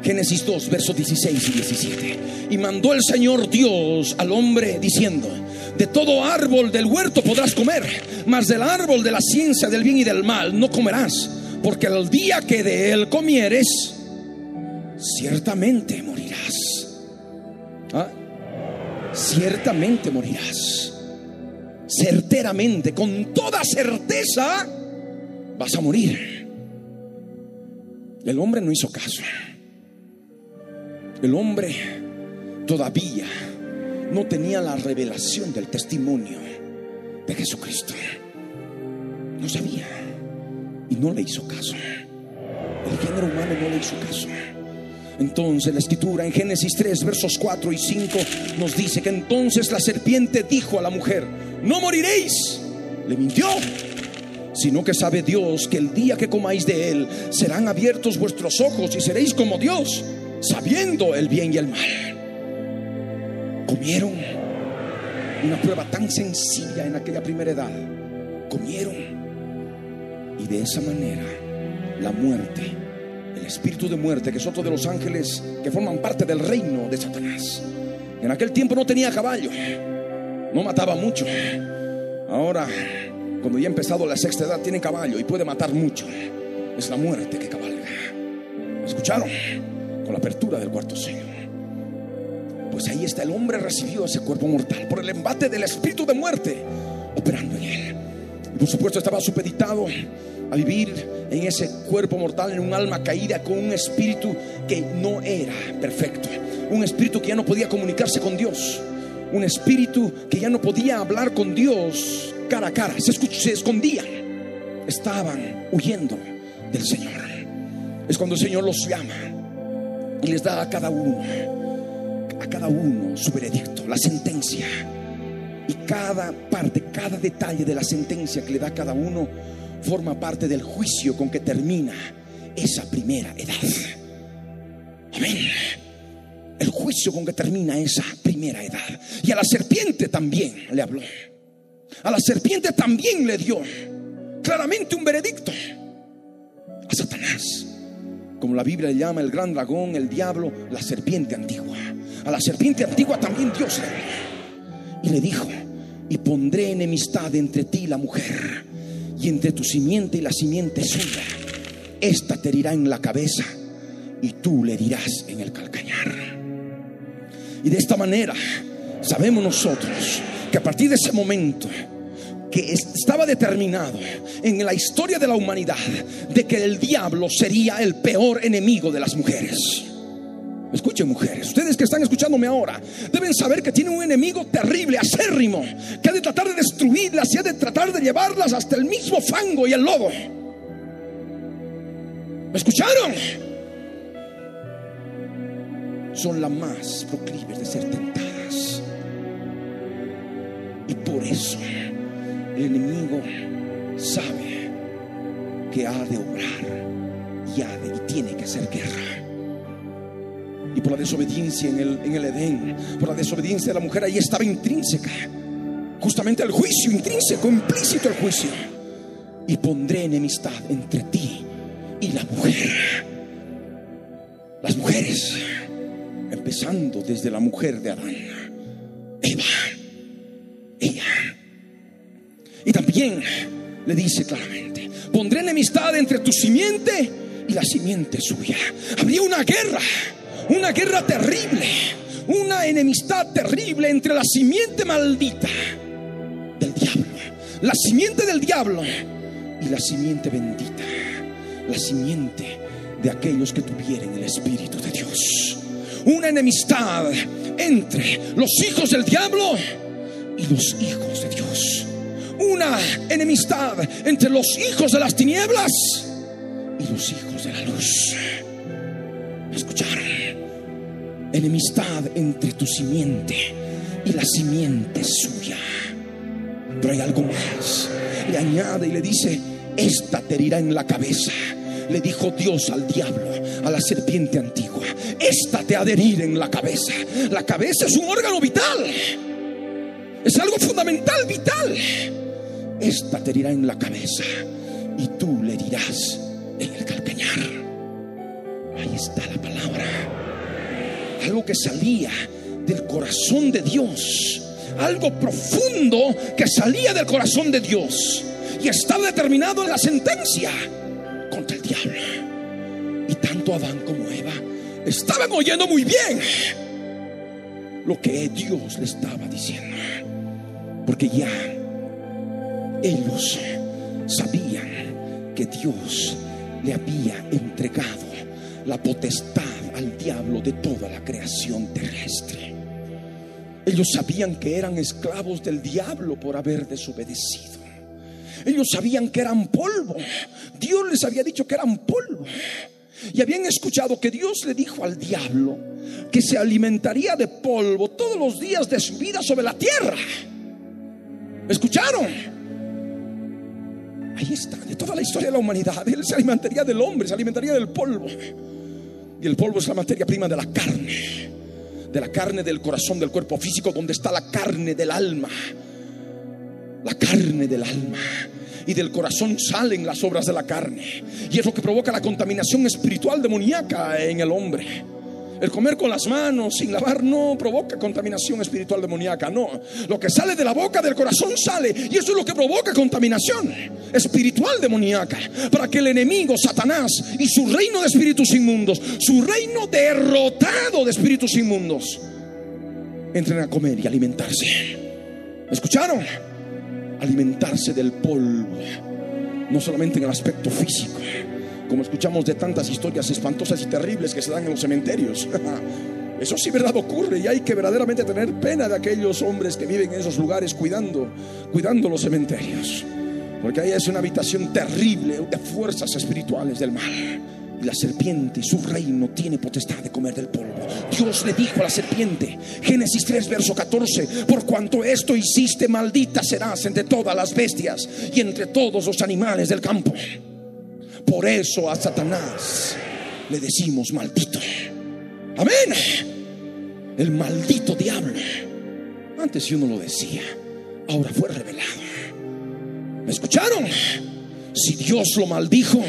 Génesis 2, versos 16 y 17, y mandó el Señor Dios al hombre diciendo, de todo árbol del huerto podrás comer, mas del árbol de la ciencia del bien y del mal no comerás, porque el día que de él comieres, ciertamente morirás. ¿Ah? ciertamente morirás. Certeramente, con toda certeza, vas a morir. El hombre no hizo caso. El hombre todavía no tenía la revelación del testimonio de Jesucristo. No sabía y no le hizo caso. El género humano no le hizo caso. Entonces la escritura en Génesis 3, versos 4 y 5 nos dice que entonces la serpiente dijo a la mujer, no moriréis. Le mintió, sino que sabe Dios que el día que comáis de él serán abiertos vuestros ojos y seréis como Dios, sabiendo el bien y el mal. Comieron una prueba tan sencilla en aquella primera edad. Comieron y de esa manera la muerte el espíritu de muerte, que es otro de los ángeles que forman parte del reino de Satanás. En aquel tiempo no tenía caballo, no mataba mucho. Ahora, cuando ya ha empezado la sexta edad, tiene caballo y puede matar mucho. Es la muerte que cabalga. ¿Escucharon? Con la apertura del cuarto sello. Pues ahí está el hombre recibió ese cuerpo mortal por el embate del espíritu de muerte operando en él. Y por supuesto estaba supeditado a vivir en ese cuerpo mortal, en un alma caída, con un espíritu que no era perfecto, un espíritu que ya no podía comunicarse con Dios, un espíritu que ya no podía hablar con Dios cara a cara, se, escondían, estaban huyendo del Señor. Es cuando el Señor los llama y les da a cada uno, a cada uno su veredicto, la sentencia. Y cada parte, cada detalle de la sentencia que le da a cada uno forma parte del juicio con que termina esa primera edad. Amén. El juicio con que termina esa primera edad. Y a la serpiente también le habló. A la serpiente también le dio claramente un veredicto. A Satanás. Como la Biblia le llama el gran dragón, el diablo, la serpiente antigua. A la serpiente antigua también Dios le habló. Y le dijo, y pondré enemistad entre ti y la mujer y entre tu simiente y la simiente suya, esta te herirá en la cabeza y tú le dirás en el calcañar. Y de esta manera sabemos nosotros a partir de ese momento que estaba determinado en la historia de la humanidad de que el diablo sería el peor enemigo de las mujeres. Escuchen mujeres, ustedes que están escuchándome ahora, deben saber que tienen un enemigo terrible, acérrimo, que ha de tratar de destruirlas y ha de tratar de llevarlas hasta el mismo fango y el lodo. ¿Me escucharon? son las más proclives de ser tentadas. Y por eso el enemigo sabe que ha de obrar y, ha de, y tiene que hacer guerra. Y por la desobediencia en el, en el Edén, por la desobediencia de la mujer, ahí estaba intrínseca. Justamente el juicio, intrínseco, implícito el juicio. Y pondré enemistad entre ti y la mujer. Las mujeres, empezando desde la mujer de Adán, Eva, ella. Y también le dice claramente, pondré enemistad entre tu simiente y la simiente suya. Habría una guerra, una guerra terrible, una enemistad terrible entre la simiente maldita del diablo, la simiente del diablo y la simiente bendita, la simiente de aquellos que tuvieren el Espíritu de Dios. Una enemistad entre los hijos del diablo y los hijos de Dios. Una enemistad entre los hijos de las tinieblas y los hijos de la luz. ¿Escucharon? Enemistad entre tu simiente y la simiente suya. Pero hay algo más. Le añade y le dice, esta te herirá en la cabeza. Le dijo Dios al diablo, a la serpiente antigua, esta te ha de herir en la cabeza. La cabeza es un órgano vital. Es algo fundamental, vital. Esta te herirá en la cabeza y tú le dirás en el calcañar. Ahí está la palabra. Algo que salía del corazón de Dios. Algo profundo que salía del corazón de Dios. Y estaba determinado en la sentencia contra el diablo. Y tanto Adán como Eva estaban oyendo muy bien lo que Dios le estaba diciendo. Porque ya ellos sabían que Dios le había entregado la potestad al diablo de toda la creación terrestre. Ellos sabían que eran esclavos del diablo por haber desobedecido. Ellos sabían que eran polvo. Dios les había dicho que eran polvo. Y habían escuchado que Dios le dijo al diablo que se alimentaría de polvo todos los días de su vida sobre la tierra. ¿Escucharon? Ahí está, de toda la historia de la humanidad. Él se alimentaría del hombre, se alimentaría del polvo. Y el polvo es la materia prima de la carne. De la carne del corazón, del cuerpo físico, donde está la carne del alma. La carne del alma. Y del corazón salen las obras de la carne. Y es lo que provoca la contaminación espiritual demoníaca en el hombre. El comer con las manos sin lavar no provoca contaminación espiritual demoníaca, no. Lo que sale de la boca del corazón sale y eso es lo que provoca contaminación espiritual demoníaca. Para que el enemigo, Satanás y su reino de espíritus inmundos, su reino derrotado de espíritus inmundos, entren a comer y alimentarse. ¿Me escucharon? Alimentarse del polvo, no solamente en el aspecto físico como escuchamos de tantas historias espantosas y terribles que se dan en los cementerios. Eso sí, verdad, ocurre y hay que verdaderamente tener pena de aquellos hombres que viven en esos lugares cuidando, cuidando los cementerios. Porque ahí es una habitación terrible de fuerzas espirituales del mal. Y la serpiente, su reino, tiene potestad de comer del polvo. Dios le dijo a la serpiente, Génesis 3, verso 14, por cuanto esto hiciste, maldita serás entre todas las bestias y entre todos los animales del campo. Por eso a Satanás le decimos maldito. Amén. El maldito diablo. Antes yo no lo decía, ahora fue revelado. ¿Me escucharon? Si Dios lo maldijo,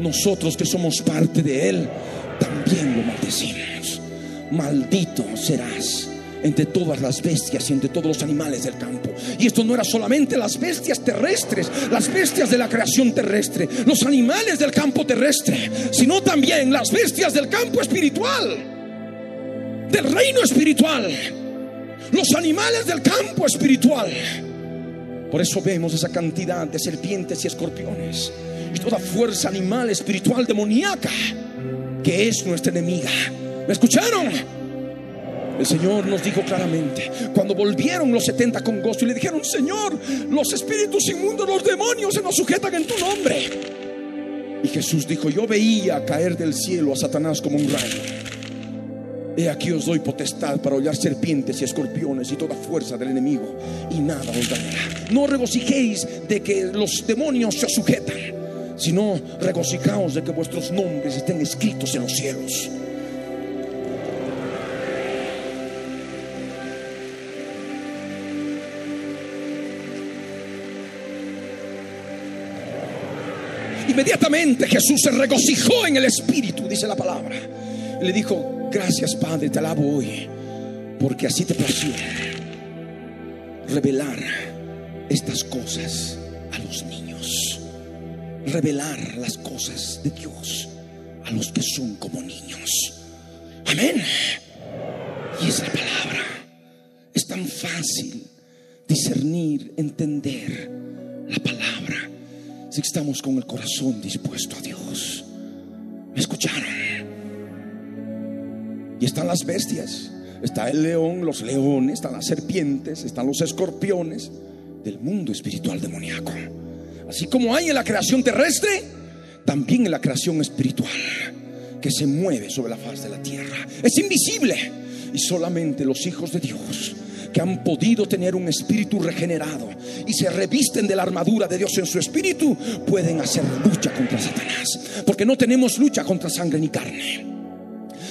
nosotros que somos parte de Él, también lo maldecimos. Maldito serás entre todas las bestias y entre todos los animales del campo. Y esto no era solamente las bestias terrestres, las bestias de la creación terrestre, los animales del campo terrestre, sino también las bestias del campo espiritual, del reino espiritual, los animales del campo espiritual. Por eso vemos esa cantidad de serpientes y escorpiones y toda fuerza animal espiritual demoníaca que es nuestra enemiga. ¿Me escucharon? El Señor nos dijo claramente, cuando volvieron los 70 con gozo y le dijeron, Señor, los espíritus inmundos, los demonios se nos sujetan en tu nombre. Y Jesús dijo, yo veía caer del cielo a Satanás como un rayo. He aquí os doy potestad para hollar serpientes y escorpiones y toda fuerza del enemigo, y nada os dañará. No regocijéis de que los demonios se sujetan, sino regocijaos de que vuestros nombres estén escritos en los cielos. Inmediatamente Jesús se regocijó en el Espíritu, dice la palabra. Y le dijo, gracias Padre, te alabo hoy, porque así te plació revelar estas cosas a los niños. Revelar las cosas de Dios a los que son como niños. Amén. Y es la palabra. Es tan fácil discernir, entender la palabra si estamos con el corazón dispuesto a Dios. ¿Me escucharon? Y están las bestias. Está el león, los leones, están las serpientes, están los escorpiones del mundo espiritual demoníaco. Así como hay en la creación terrestre, también en la creación espiritual que se mueve sobre la faz de la tierra. Es invisible y solamente los hijos de Dios que han podido tener un espíritu regenerado y se revisten de la armadura de Dios en su espíritu, pueden hacer lucha contra Satanás. Porque no tenemos lucha contra sangre ni carne.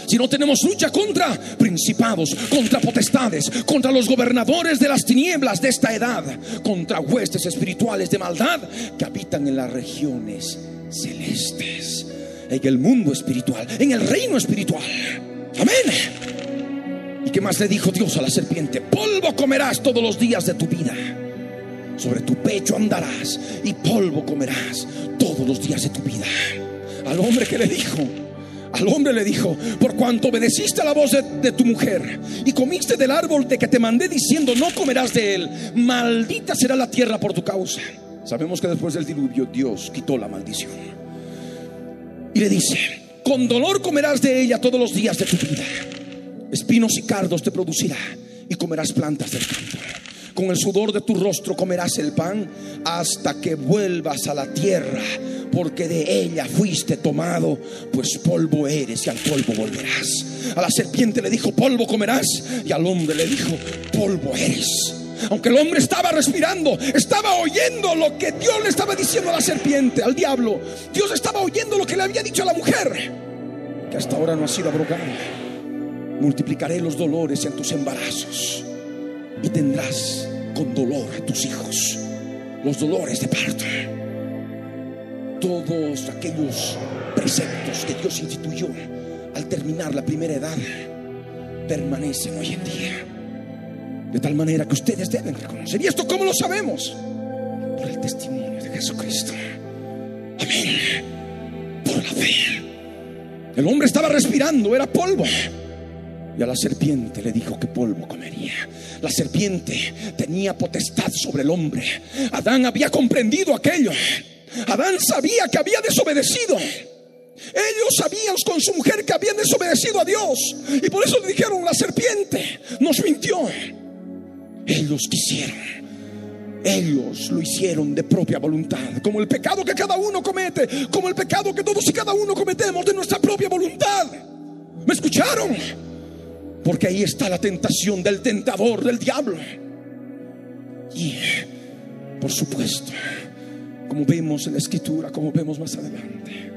Si no tenemos lucha contra principados, contra potestades, contra los gobernadores de las tinieblas de esta edad, contra huestes espirituales de maldad que habitan en las regiones celestes, en el mundo espiritual, en el reino espiritual. Amén. ¿Y qué más le dijo Dios a la serpiente? Polvo comerás todos los días de tu vida. Sobre tu pecho andarás y polvo comerás todos los días de tu vida. Al hombre que le dijo, al hombre le dijo, por cuanto obedeciste a la voz de, de, tu mujer y comiste del árbol de que te mandé diciendo, no comerás de él, maldita será la tierra por tu causa. Sabemos que después del diluvio Dios quitó la maldición. Y le dice, con dolor comerás de ella todos los días de tu vida espinos y cardos te producirá y comerás plantas del campo. Con el sudor de tu rostro comerás el pan hasta que vuelvas a la tierra, porque de ella fuiste tomado, pues polvo eres y al polvo volverás. A la serpiente le dijo, polvo comerás, y al hombre le dijo, polvo eres. Aunque el hombre estaba respirando, estaba oyendo lo que Dios le estaba diciendo a la serpiente, al diablo. Dios estaba oyendo lo que le había dicho a la mujer, que hasta ahora no ha sido abrogada multiplicaré los dolores en tus embarazos y tendrás con dolor a tus hijos los dolores de parto. Todos aquellos preceptos que Dios instituyó al terminar la primera edad permanecen hoy en día. De tal manera que ustedes deben reconocer. ¿Y esto cómo lo sabemos? Por el testimonio de Jesucristo. Amén. Por la fe. El hombre estaba respirando, era polvo. Y a la serpiente le dijo que polvo comería. La serpiente tenía potestad sobre el hombre. Adán había comprendido aquello. Adán sabía que había desobedecido. Ellos sabían con su mujer que habían desobedecido a Dios. Y por eso le dijeron, la serpiente nos mintió. Ellos quisieron. Ellos lo hicieron de propia voluntad, como el pecado que cada uno comete, como el pecado que todos y cada uno cometemos de nuestra propia voluntad. ¿Me escucharon? Porque ahí está la tentación del tentador, del diablo. Y, por supuesto, como vemos en la escritura, como vemos más adelante,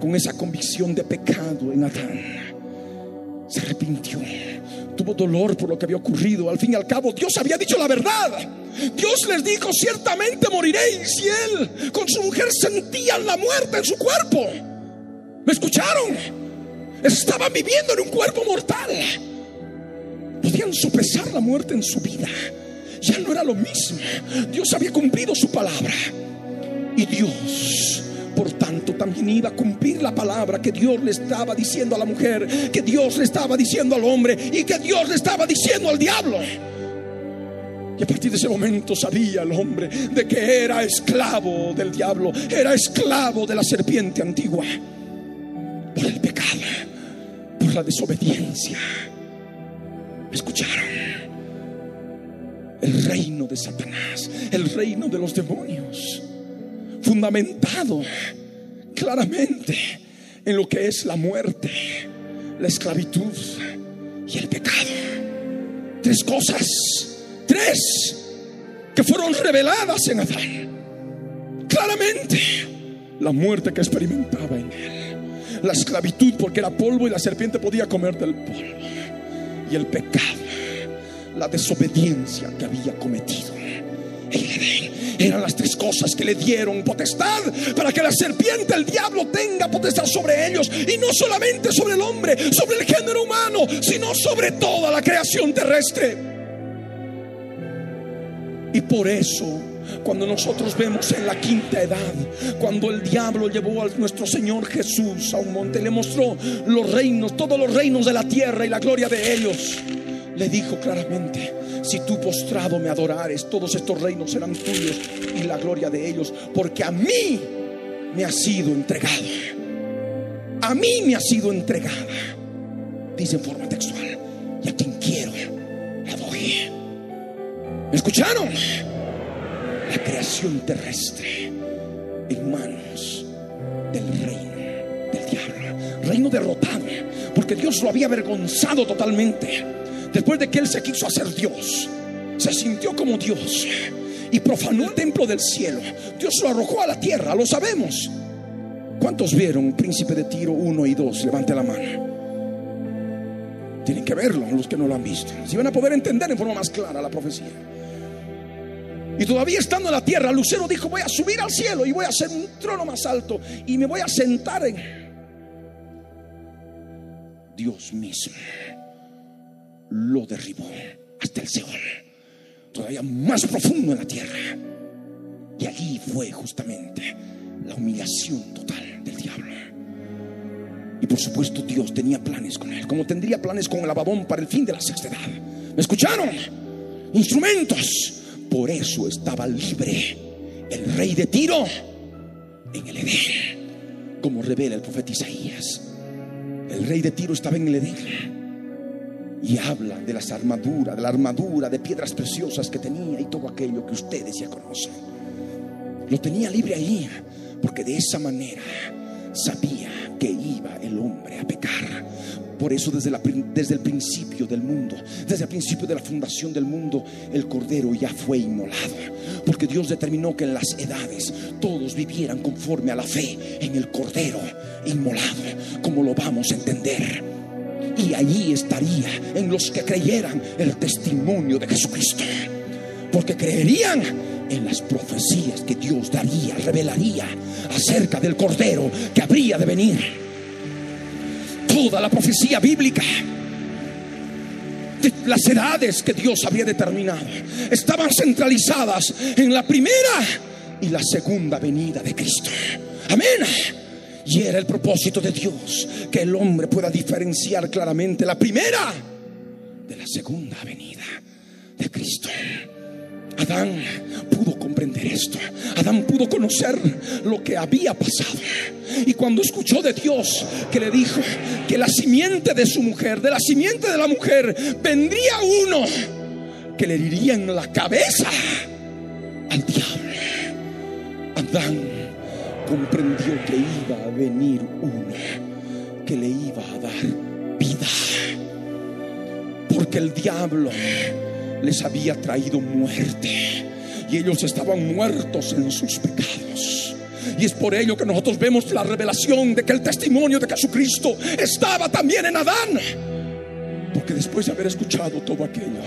con esa convicción de pecado en Adán, se arrepintió, tuvo dolor por lo que había ocurrido. Al fin y al cabo, Dios había dicho la verdad. Dios les dijo, ciertamente moriréis. Y él con su mujer sentían la muerte en su cuerpo. ¿Me escucharon? Estaban viviendo en un cuerpo mortal podían sopesar la muerte en su vida. Ya no era lo mismo. Dios había cumplido su palabra. Y Dios, por tanto, también iba a cumplir la palabra que Dios le estaba diciendo a la mujer, que Dios le estaba diciendo al hombre y que Dios le estaba diciendo al diablo. Y a partir de ese momento sabía el hombre de que era esclavo del diablo, era esclavo de la serpiente antigua, por el pecado, por la desobediencia. ¿Me escucharon? El reino de Satanás, el reino de los demonios, fundamentado claramente en lo que es la muerte, la esclavitud, y el pecado. Tres cosas, tres que fueron reveladas en Adán. Claramente, la muerte que experimentaba en él, la esclavitud porque era polvo y la serpiente podía comer del polvo, y el pecado, la desobediencia que había cometido eran las tres cosas que le dieron potestad para que la serpiente, el diablo, tenga potestad sobre ellos. Y no solamente sobre el hombre, sobre el género humano, sino sobre toda la creación terrestre. Y por eso cuando nosotros vemos en la quinta edad, cuando el diablo llevó a nuestro Señor Jesús a un monte, le mostró los reinos, todos los reinos de la tierra y la gloria de ellos, le dijo claramente, si tú postrado me adorares, todos estos reinos serán tuyos y la gloria de ellos, porque a mí me ha sido entregado. A mí me ha sido entregada, dice en forma textual, y a quien quiero la doy. ¿Me escucharon? La creación terrestre en manos del reino del diablo, reino derrotado, porque Dios lo había avergonzado totalmente después de que él se quiso hacer Dios, se sintió como Dios y profanó el templo del cielo. Dios lo arrojó a la tierra, lo sabemos. ¿Cuántos vieron Príncipe de Tiro 1 y 2? Levante la mano. Tienen que verlo los que no lo han visto. Si van a poder entender en forma más clara la profecía. Y todavía estando en la tierra, Lucero dijo, voy a subir al cielo y voy a hacer un trono más alto y me voy a sentar en Dios mismo lo derribó hasta el Seol, todavía más profundo en la tierra. Y allí fue justamente la humillación total del diablo. Y por supuesto Dios tenía planes con él, como tendría planes con el ababón para el fin de la sexta edad. ¿Me escucharon? Instrumentos. Por eso estaba libre el rey de Tiro en el Edén, como revela el profeta Isaías. El rey de Tiro estaba en el Edén y habla de las armaduras, de la armadura de piedras preciosas que tenía y todo aquello que ustedes ya conocen. Lo tenía libre ahí, porque de esa manera sabía que iba el hombre a pecar. Por eso desde, desde el principio del mundo, desde el principio de la fundación del mundo, el Cordero ya fue inmolado. Porque Dios determinó que en las edades todos vivieran conforme a la fe en el Cordero inmolado, como lo vamos a entender y allí estaría en los que creyeran el testimonio de Jesucristo. Porque creerían en las profecías que Dios daría, revelaría acerca del Cordero que habría de venir. Toda la profecía bíblica de las edades que Dios había determinado estaban centralizadas en la primera y la segunda venida de Cristo. Amén. Y era el propósito de Dios que el hombre pueda diferenciar claramente la primera de la segunda venida de Cristo. Adán pudo comprender esto. Adán pudo conocer lo que había pasado. Y cuando escuchó de Dios que le dijo que la simiente de su mujer, de la simiente de la mujer, vendría uno que le diría en la cabeza al diablo. Adán comprendió que iba a venir uno que le iba a dar vida. Porque el diablo les había traído muerte y ellos estaban muertos en sus pecados. Y es por ello que nosotros vemos la revelación de que el testimonio de Jesucristo estaba también en Adán. Porque después de haber escuchado todo aquello,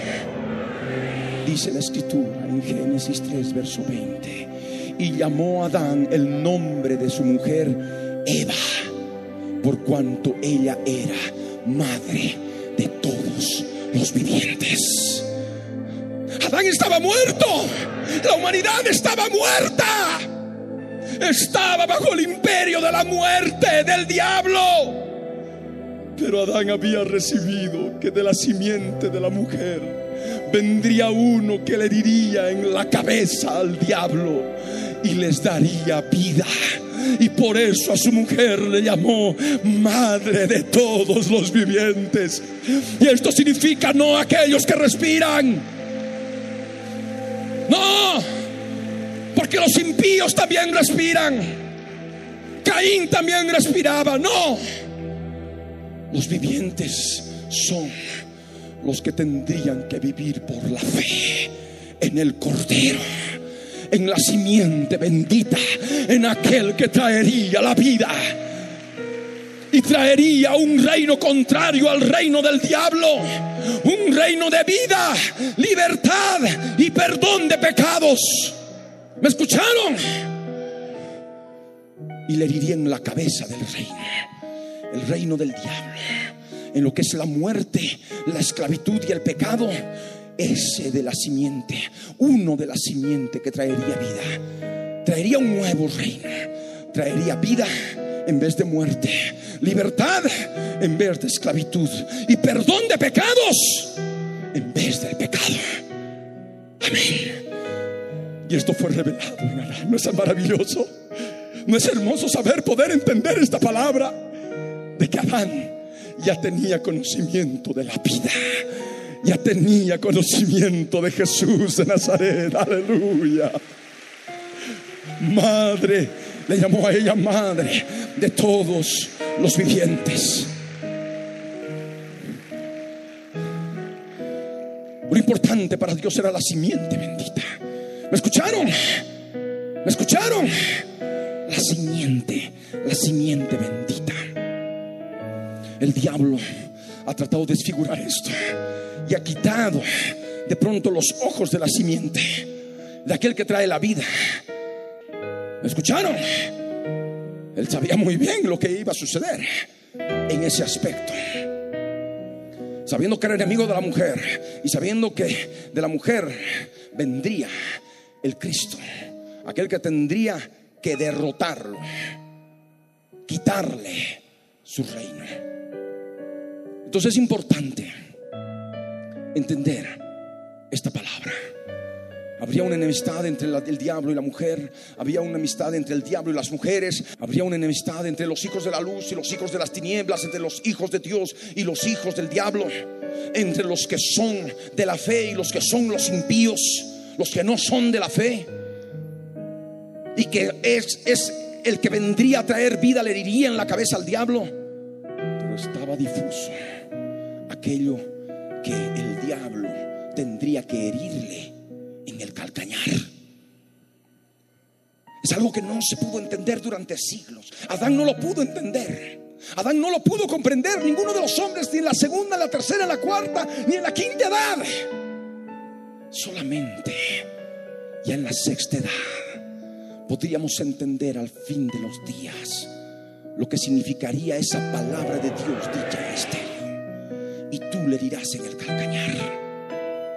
dice la escritura en Génesis 3, verso 20 y llamó a Adán el nombre de su mujer Eva, por cuanto ella era madre de todos los vivientes. Adán estaba muerto, la humanidad estaba muerta, estaba bajo el imperio de la muerte del diablo. Pero Adán había recibido que de la simiente de la mujer vendría uno que le diría en la cabeza al diablo y les daría vida. Y por eso a su mujer le llamó madre de todos los vivientes. Y esto significa no aquellos que respiran. No, porque los impíos también respiran. Caín también respiraba. No, los vivientes son los que tendrían que vivir por la fe en el Cordero, en la simiente bendita, en aquel que traería la vida y traería un reino contrario al reino del diablo, un reino de vida, libertad y perdón de pecados. ¿Me escucharon? Y le en la cabeza del reino, el reino del diablo, en lo que es la muerte, la esclavitud y el pecado. Ese de la simiente, uno de la simiente que traería vida, traería un nuevo reino, traería vida en vez de muerte, libertad en vez de esclavitud y perdón de pecados en vez del pecado. Amén. Y esto fue revelado ¿No es maravilloso? ¿No es hermoso saber poder entender esta palabra? De que Adán ya tenía conocimiento de la vida. Ya tenía conocimiento de Jesús de Nazaret. Aleluya. Madre, le llamó a ella madre de todos los vivientes. Lo importante para Dios era la simiente bendita. ¿Me escucharon? ¿Me escucharon? La simiente, la simiente bendita. El diablo ha tratado de desfigurar esto y ha quitado de pronto los ojos de la simiente, de aquel que trae la vida. ¿Me escucharon? Él sabía muy bien lo que iba a suceder en ese aspecto. Sabiendo que era enemigo de la mujer y sabiendo que de la mujer vendría el Cristo, aquel que tendría que derrotarlo, quitarle su reino. Entonces es importante entender esta palabra. Habría una enemistad entre el diablo y la mujer. Había una amistad entre el diablo y las mujeres. Habría una enemistad entre los hijos de la luz y los hijos de las tinieblas. Entre los hijos de Dios y los hijos del diablo. Entre los que son de la fe y los que son los impíos. Los que no son de la fe. Y que es, es el que vendría a traer vida, le diría en la cabeza al diablo. Pero estaba difuso aquello que el diablo tendría que herirle el calcañar. Es algo que no se pudo entender durante siglos. Adán no lo pudo entender. Adán no lo pudo comprender. Ninguno de los hombres, ni en la segunda, la tercera, la cuarta, ni en la quinta edad. Solamente ya en la sexta edad podríamos entender al fin de los días lo que significaría esa palabra de Dios dicha en estéreo. Y tú le dirás en el calcañar.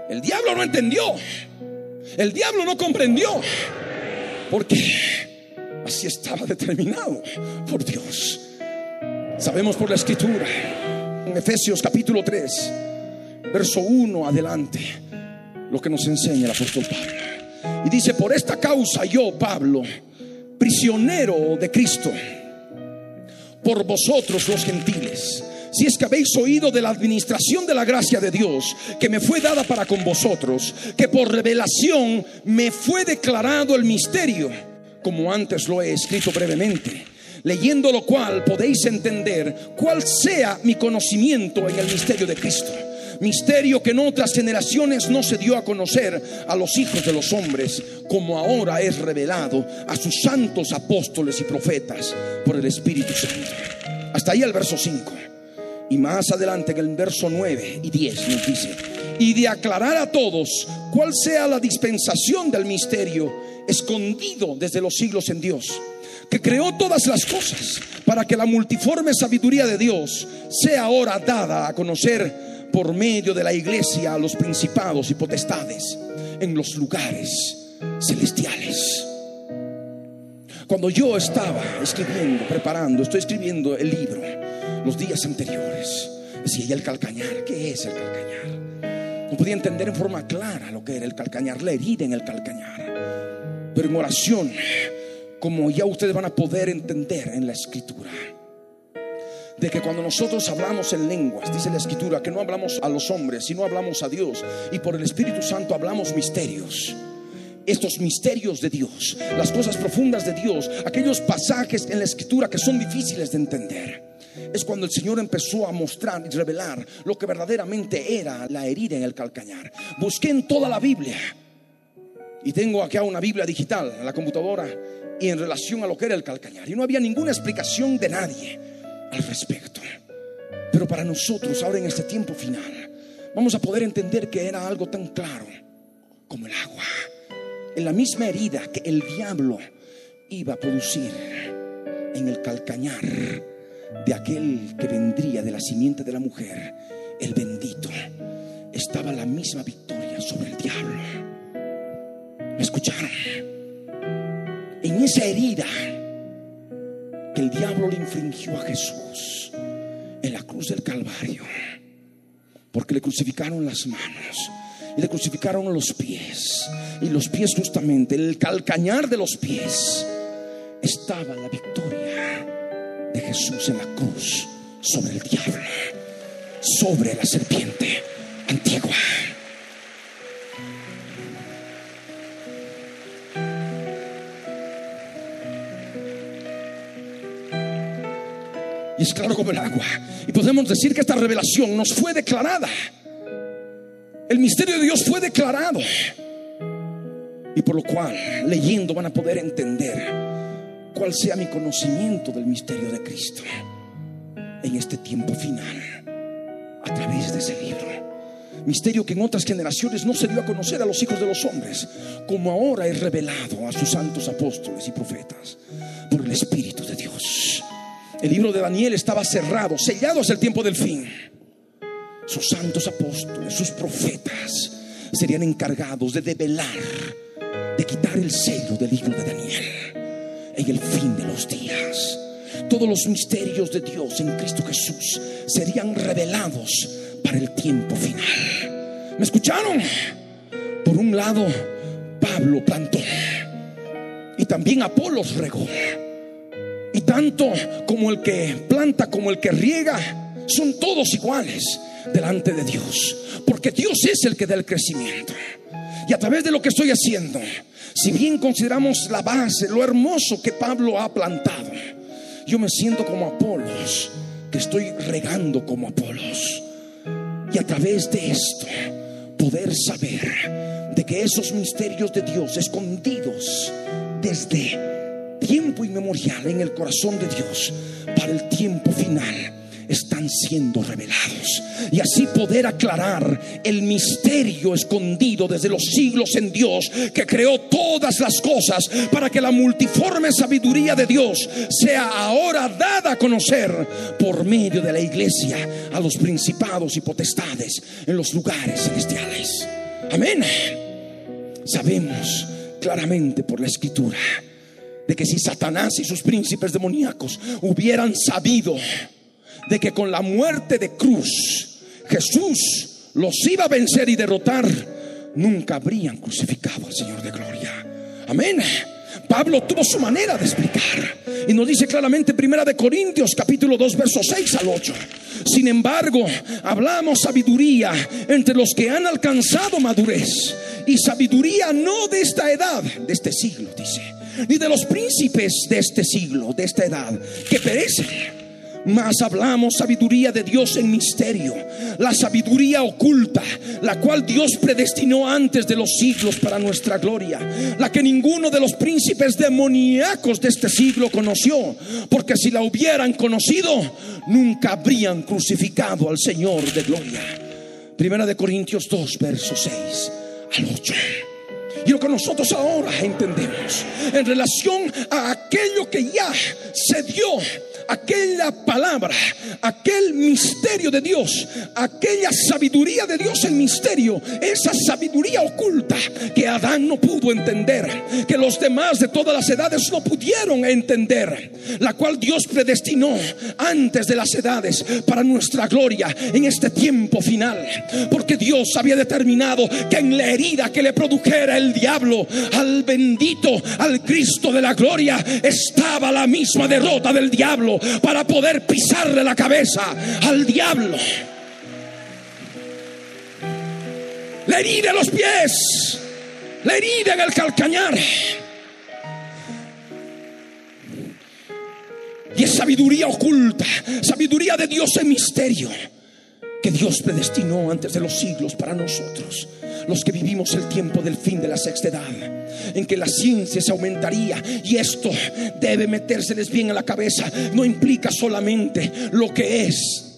El diablo no entendió. El diablo no comprendió. Porque así estaba determinado por Dios. Sabemos por la escritura, en Efesios capítulo 3, verso 1 adelante, lo que nos enseña el apóstol Pablo. Y dice, por esta causa yo, Pablo, prisionero de Cristo, por vosotros los gentiles si es que habéis oído de la administración de la gracia de Dios que me fue dada para con vosotros, que por revelación me fue declarado el misterio, como antes lo he escrito brevemente, leyendo lo cual podéis entender cuál sea mi conocimiento en el misterio de Cristo. Misterio que en otras generaciones no se dio a conocer a los hijos de los hombres, como ahora es revelado a sus santos apóstoles y profetas por el Espíritu Santo. Hasta ahí el verso 5. Y más adelante en el verso 9 y 10 nos dice, y de aclarar a todos cuál sea la dispensación del misterio escondido desde los siglos en Dios, que creó todas las cosas para que la multiforme sabiduría de Dios sea ahora dada a conocer por medio de la iglesia a los principados y potestades en los lugares celestiales. Cuando yo estaba escribiendo, preparando, estoy escribiendo el libro, los días anteriores. Decía, ¿y el calcañar? ¿Qué es el calcañar? No podía entender en forma clara lo que era el calcañar, la herida en el calcañar. Pero en oración, como ya ustedes van a poder entender en la escritura, de que cuando nosotros hablamos en lenguas, dice la escritura, que no hablamos a los hombres, sino hablamos a Dios, y por el Espíritu Santo hablamos misterios estos misterios de Dios, las cosas profundas de Dios, aquellos pasajes en la escritura que son difíciles de entender. Es cuando el Señor empezó a mostrar y revelar lo que verdaderamente era la herida en el calcañar. Busqué en toda la Biblia y tengo acá una Biblia digital en la computadora y en relación a lo que era el calcañar. Y no había ninguna explicación de nadie al respecto. Pero para nosotros ahora en este tiempo final vamos a poder entender que era algo tan claro como el agua. En la misma herida que el diablo iba a producir en el calcañar de aquel que vendría de la simiente de la mujer, el bendito, estaba la misma victoria sobre el diablo. ¿Me escucharon? En esa herida que el diablo le infringió a Jesús en la cruz del Calvario, porque le crucificaron las manos y le crucificaron los pies, y los pies justamente, el calcañar de los pies, estaba la victoria Jesús en la cruz sobre el diablo, sobre la serpiente antigua. Y es claro como el agua. Y podemos decir que esta revelación nos fue declarada. El misterio de Dios fue declarado. Y por lo cual, leyendo, van a poder entender cuál sea mi conocimiento del misterio de Cristo en este tiempo final, a través de ese libro. Misterio que en otras generaciones no se dio a conocer a los hijos de los hombres, como ahora es revelado a sus santos apóstoles y profetas por el Espíritu de Dios. El libro de Daniel estaba cerrado, sellado hasta el tiempo del fin. Sus santos apóstoles, sus profetas, serían encargados de develar, de quitar el sello del libro de Daniel en el fin de los días. Todos los misterios de Dios en Cristo Jesús serían revelados para el tiempo final. ¿Me escucharon? Por un lado, Pablo plantó y también Apolos regó. Y tanto como el que planta como el que riega son todos iguales delante de Dios. Porque Dios es el que da el crecimiento. Y a través de lo que estoy haciendo, si bien consideramos la base, lo hermoso que Pablo ha plantado, yo me siento como Apolos, que estoy regando como Apolos. Y a través de esto, poder saber de que esos misterios de Dios escondidos desde tiempo inmemorial en el corazón de Dios para el tiempo final están siendo revelados. Y así poder aclarar el misterio escondido desde los siglos en Dios, que creó todas las cosas para que la multiforme sabiduría de Dios sea ahora dada a conocer por medio de la iglesia a los principados y potestades en los lugares celestiales. Amén. Sabemos claramente por la escritura de que si Satanás y sus príncipes demoníacos hubieran sabido de que con la muerte de cruz Jesús los iba a vencer y derrotar, nunca habrían crucificado al Señor de gloria. Amén. Pablo tuvo su manera de explicar y nos dice claramente Primera de Corintios capítulo 2 versos 6 al 8. Sin embargo, hablamos sabiduría entre los que han alcanzado madurez y sabiduría no de esta edad, de este siglo, dice, ni de los príncipes de este siglo, de esta edad, que perecen mas hablamos sabiduría de Dios en misterio, la sabiduría oculta, la cual Dios predestinó antes de los siglos para nuestra gloria, la que ninguno de los príncipes demoníacos de este siglo conoció, porque si la hubieran conocido, nunca habrían crucificado al Señor de gloria. Primera de Corintios 2, verso 6 al 8. Y lo que nosotros ahora entendemos en relación a aquello que ya se dio aquella palabra, aquel misterio de Dios, aquella sabiduría de Dios en misterio, esa sabiduría oculta que Adán no pudo entender, que los demás de todas las edades no pudieron entender, la cual Dios predestinó antes de las edades para nuestra gloria en este tiempo final, porque Dios había determinado que en la herida que le produjera el diablo al bendito, al Cristo de la gloria, estaba la misma derrota del diablo para poder pisarle la cabeza al diablo. Le herida los pies, le herida en el calcañar. Y esa sabiduría oculta, sabiduría de Dios en misterio, que Dios predestinó antes de los siglos para nosotros, los que vivimos el tiempo del fin de la sexta edad, en que la ciencia se aumentaría y esto debe metérseles bien en la cabeza, no implica solamente lo que es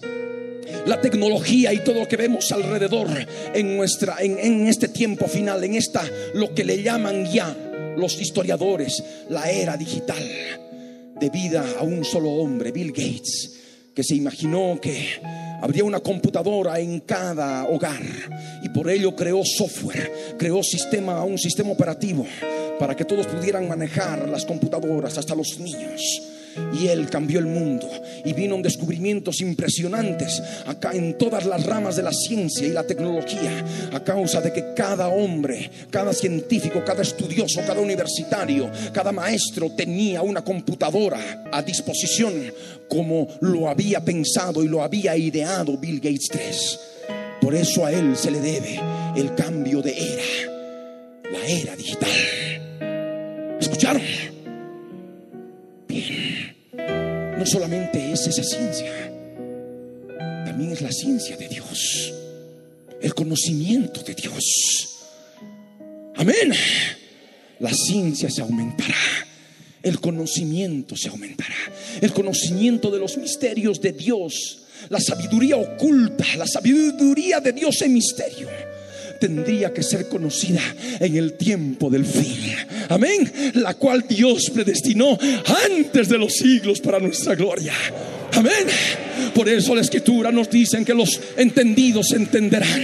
la tecnología y todo lo que vemos alrededor en nuestra en, en, este tiempo final, en esta lo que le llaman ya los historiadores la era digital, debida a un solo hombre, Bill Gates, que se imaginó que habría una computadora en cada hogar y por ello creó software, creó sistema, un sistema operativo para que todos pudieran manejar las computadoras, hasta los niños. Y Él cambió el mundo y vino descubrimientos impresionantes acá en todas las ramas de la ciencia y la tecnología a causa de que cada hombre, cada científico, cada estudioso, cada universitario, cada maestro tenía una computadora a disposición como lo había pensado y lo había ideado Bill Gates 3. Por eso a Él se le debe el cambio de era, la era digital. ¿Escucharon? Bien. No solamente es esa ciencia, también es la ciencia de Dios, el conocimiento de Dios. Amén. La ciencia se aumentará, el conocimiento se aumentará, el conocimiento de los misterios de Dios, la sabiduría oculta, la sabiduría de Dios en misterio tendría que ser conocida en el tiempo del fin. Amén. La cual Dios predestinó antes de los siglos para nuestra gloria. Amén. Por eso la escritura nos dice que los entendidos entenderán.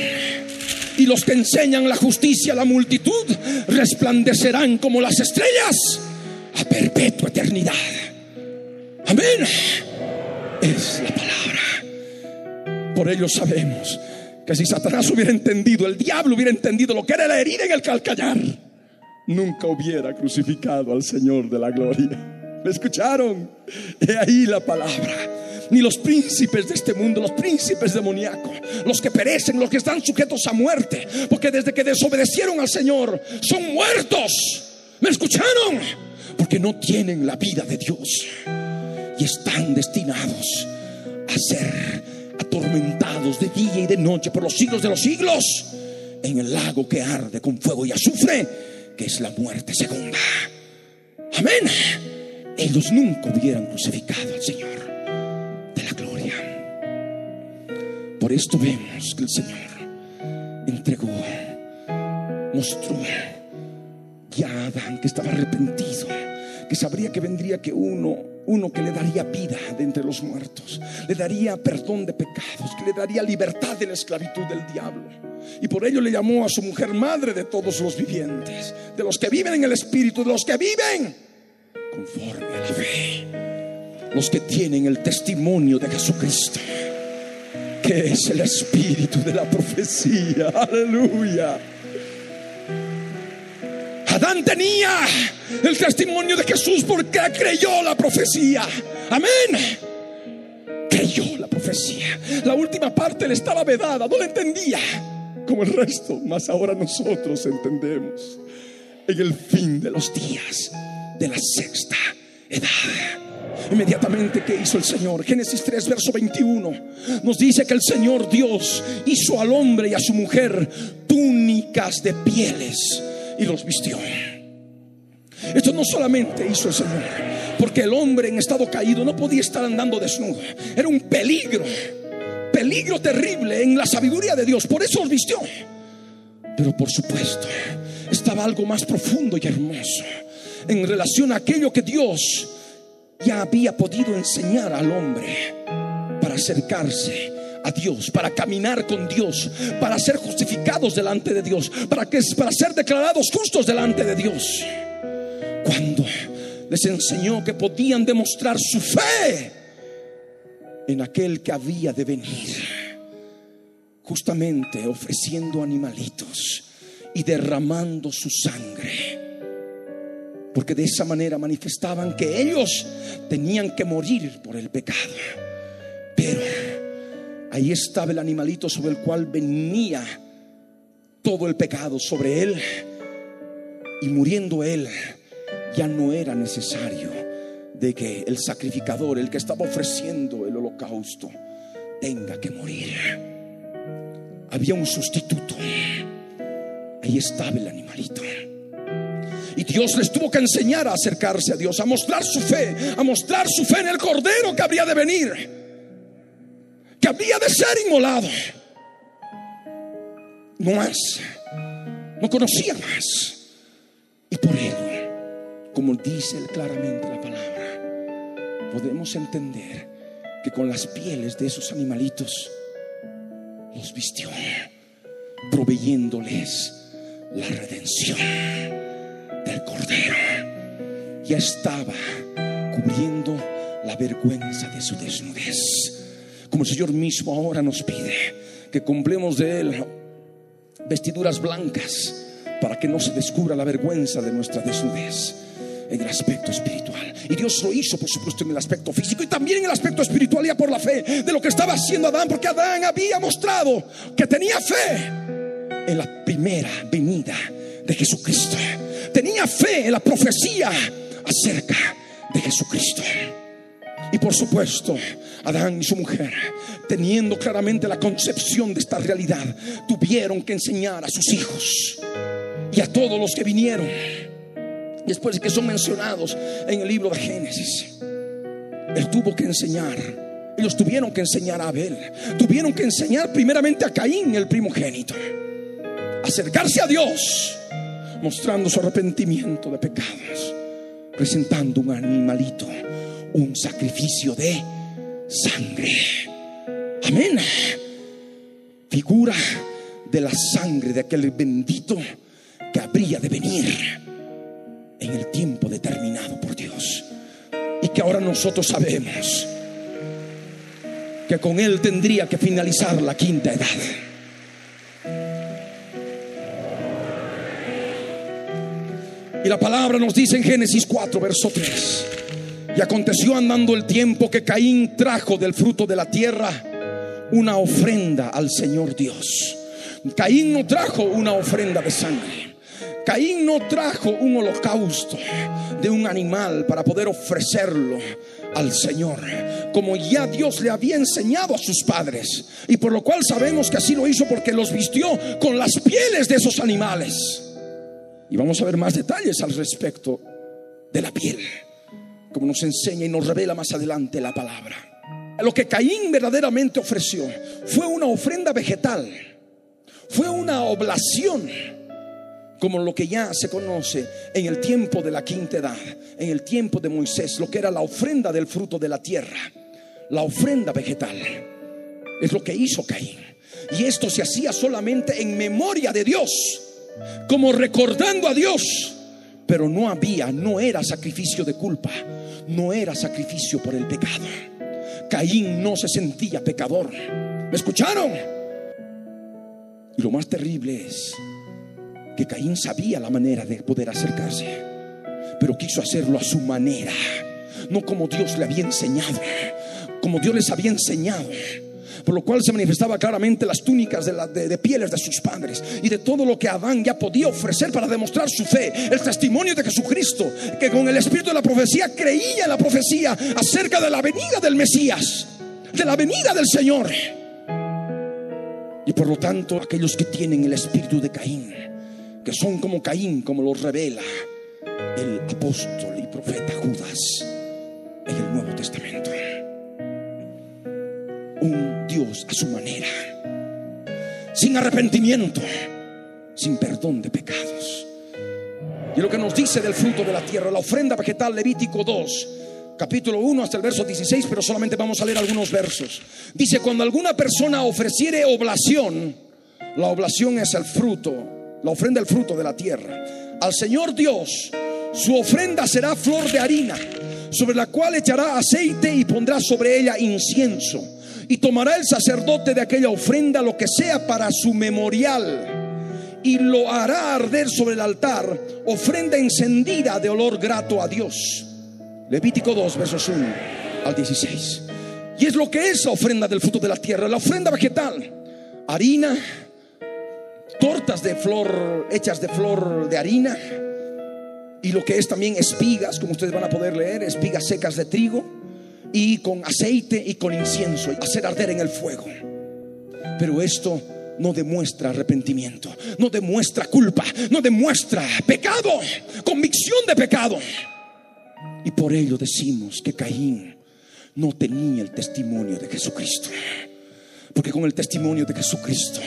Y los que enseñan la justicia a la multitud resplandecerán como las estrellas a perpetua eternidad. Amén. Es la palabra. Por ello sabemos que si Satanás hubiera entendido, el diablo hubiera entendido lo que era la herida en el calcañar, nunca hubiera crucificado al Señor de la gloria. ¿Me escucharon? He ahí la palabra. Ni los príncipes de este mundo, los príncipes demoníacos, los que perecen, los que están sujetos a muerte, porque desde que desobedecieron al Señor son muertos. ¿Me escucharon? Porque no tienen la vida de Dios y están destinados a ser atormentados de día y de noche por los siglos de los siglos en el lago que arde con fuego y azufre, que es la muerte segunda. Amén. Ellos nunca hubieran crucificado al Señor de la gloria. Por esto vemos que el Señor entregó, mostró ya Adán que estaba arrepentido, que sabría que vendría que uno uno que le daría vida de entre los muertos, le daría perdón de pecados, que le daría libertad de la esclavitud del diablo. Y por ello le llamó a su mujer madre de todos los vivientes, de los que viven en el Espíritu, de los que viven conforme a la fe, los que tienen el testimonio de Jesucristo, que es el Espíritu de la profecía. Aleluya. Adán tenía el testimonio de Jesús porque creyó la profecía. Amén. Creyó la profecía. La última parte le estaba vedada, no la entendía como el resto, mas ahora nosotros entendemos en el fin de los días de la sexta edad. Inmediatamente, ¿qué hizo el Señor? Génesis 3, verso 21. Nos dice que el Señor Dios hizo al hombre y a su mujer túnicas de pieles y los vistió. Esto no solamente hizo el Señor, porque el hombre en estado caído no podía estar andando desnudo. Era un peligro, peligro terrible en la sabiduría de Dios. Por eso los vistió. Pero por supuesto, estaba algo más profundo y hermoso en relación a aquello que Dios ya había podido enseñar al hombre para acercarse a Dios, para caminar con Dios, para ser justificados delante de Dios, para, que, para ser declarados justos delante de Dios. Cuando les enseñó que podían demostrar su fe en aquel que había de venir, justamente ofreciendo animalitos y derramando su sangre. Porque de esa manera manifestaban que ellos tenían que morir por el pecado. Pero Ahí estaba el animalito sobre el cual venía todo el pecado sobre él. Y muriendo él, ya no era necesario de que el sacrificador, el que estaba ofreciendo el holocausto, tenga que morir. Había un sustituto. Ahí estaba el animalito. Y Dios les tuvo que enseñar a acercarse a Dios, a mostrar su fe, a mostrar su fe en el cordero que habría de venir, que habría de ser inmolado. No más, no conocía más. Y por ello, como dice claramente la palabra, podemos entender que con las pieles de esos animalitos los vistió, proveyéndoles la redención del Cordero. Ya estaba cubriendo la vergüenza de su desnudez. Como el Señor mismo ahora nos pide que cumplemos de Él vestiduras blancas para que no se descubra la vergüenza de nuestra desnudez en el aspecto espiritual. Y Dios lo hizo, por supuesto, en el aspecto físico y también en el aspecto espiritual, ya por la fe de lo que estaba haciendo Adán, porque Adán había mostrado que tenía fe en la primera venida de Jesucristo. Tenía fe en la profecía acerca de Jesucristo. Y por supuesto, Adán y su mujer, teniendo claramente la concepción de esta realidad, tuvieron que enseñar a sus hijos y a todos los que vinieron después de que son mencionados en el libro de Génesis. Él tuvo que enseñar. Ellos tuvieron que enseñar a Abel. Tuvieron que enseñar primeramente a Caín, el primogénito. Acercarse a Dios, mostrando su arrepentimiento de pecados. Presentando un animalito, un sacrificio de sangre. Amén. Figura de la sangre de aquel bendito que habría de venir en el tiempo determinado por Dios. Y que ahora nosotros sabemos que con Él tendría que finalizar la quinta edad. Y la palabra nos dice en Génesis 4, verso 3. Y aconteció andando el tiempo que Caín trajo del fruto de la tierra una ofrenda al Señor Dios. Caín no trajo una ofrenda de sangre. Caín no trajo un holocausto de un animal para poder ofrecerlo al Señor, como ya Dios le había enseñado a sus padres, y por lo cual sabemos que así lo hizo porque los vistió con las pieles de esos animales. Y vamos a ver más detalles al respecto de la piel, como nos enseña y nos revela más adelante la palabra. Lo que Caín verdaderamente ofreció fue una ofrenda vegetal, fue una oblación como lo que ya se conoce en el tiempo de la quinta edad, en el tiempo de Moisés, lo que era la ofrenda del fruto de la tierra, la ofrenda vegetal. Es lo que hizo Caín. Y esto se hacía solamente en memoria de Dios, como recordando a Dios. Pero no había, no era sacrificio de culpa, no era sacrificio por el pecado. Caín no se sentía pecador. ¿Me escucharon? Y lo más terrible es que Caín sabía la manera de poder acercarse, pero quiso hacerlo a su manera, no como Dios le había enseñado, como Dios les había enseñado. Por lo cual se manifestaba claramente las túnicas de, de, pieles de sus padres y de todo lo que Adán ya podía ofrecer para demostrar su fe, el testimonio de Jesucristo, que con el espíritu de la profecía creía en la profecía acerca de la venida del Mesías, de la venida del Señor. Y por lo tanto, aquellos que tienen el espíritu de Caín, que son como Caín, como lo revela el apóstol y profeta Judas en el Nuevo Testamento. Un Dios a su manera, sin arrepentimiento, sin perdón de pecados. Y lo que nos dice del fruto de la tierra, la ofrenda vegetal Levítico 2, capítulo 1 hasta el verso 16, pero solamente vamos a leer algunos versos. Dice, cuando alguna persona ofreciere oblación, la oblación es el fruto la ofrenda el fruto de la tierra. Al Señor Dios, su ofrenda será flor de harina, sobre la cual echará aceite y pondrá sobre ella incienso. Y tomará el sacerdote de aquella ofrenda lo que sea para su memorial y lo hará arder sobre el altar, ofrenda encendida de olor grato a Dios. Levítico 2, versos 1 al 16. Y es lo que es la ofrenda del fruto de la tierra, la ofrenda vegetal, harina, tortas de flor hechas de flor de harina, y lo que es también espigas, como ustedes van a poder leer, espigas secas de trigo y con aceite y con incienso, hacer arder en el fuego. Pero esto no demuestra arrepentimiento, no demuestra culpa, no demuestra pecado, convicción de pecado. Y por ello decimos que Caín no tenía el testimonio de Jesucristo. Porque con el testimonio de Jesucristo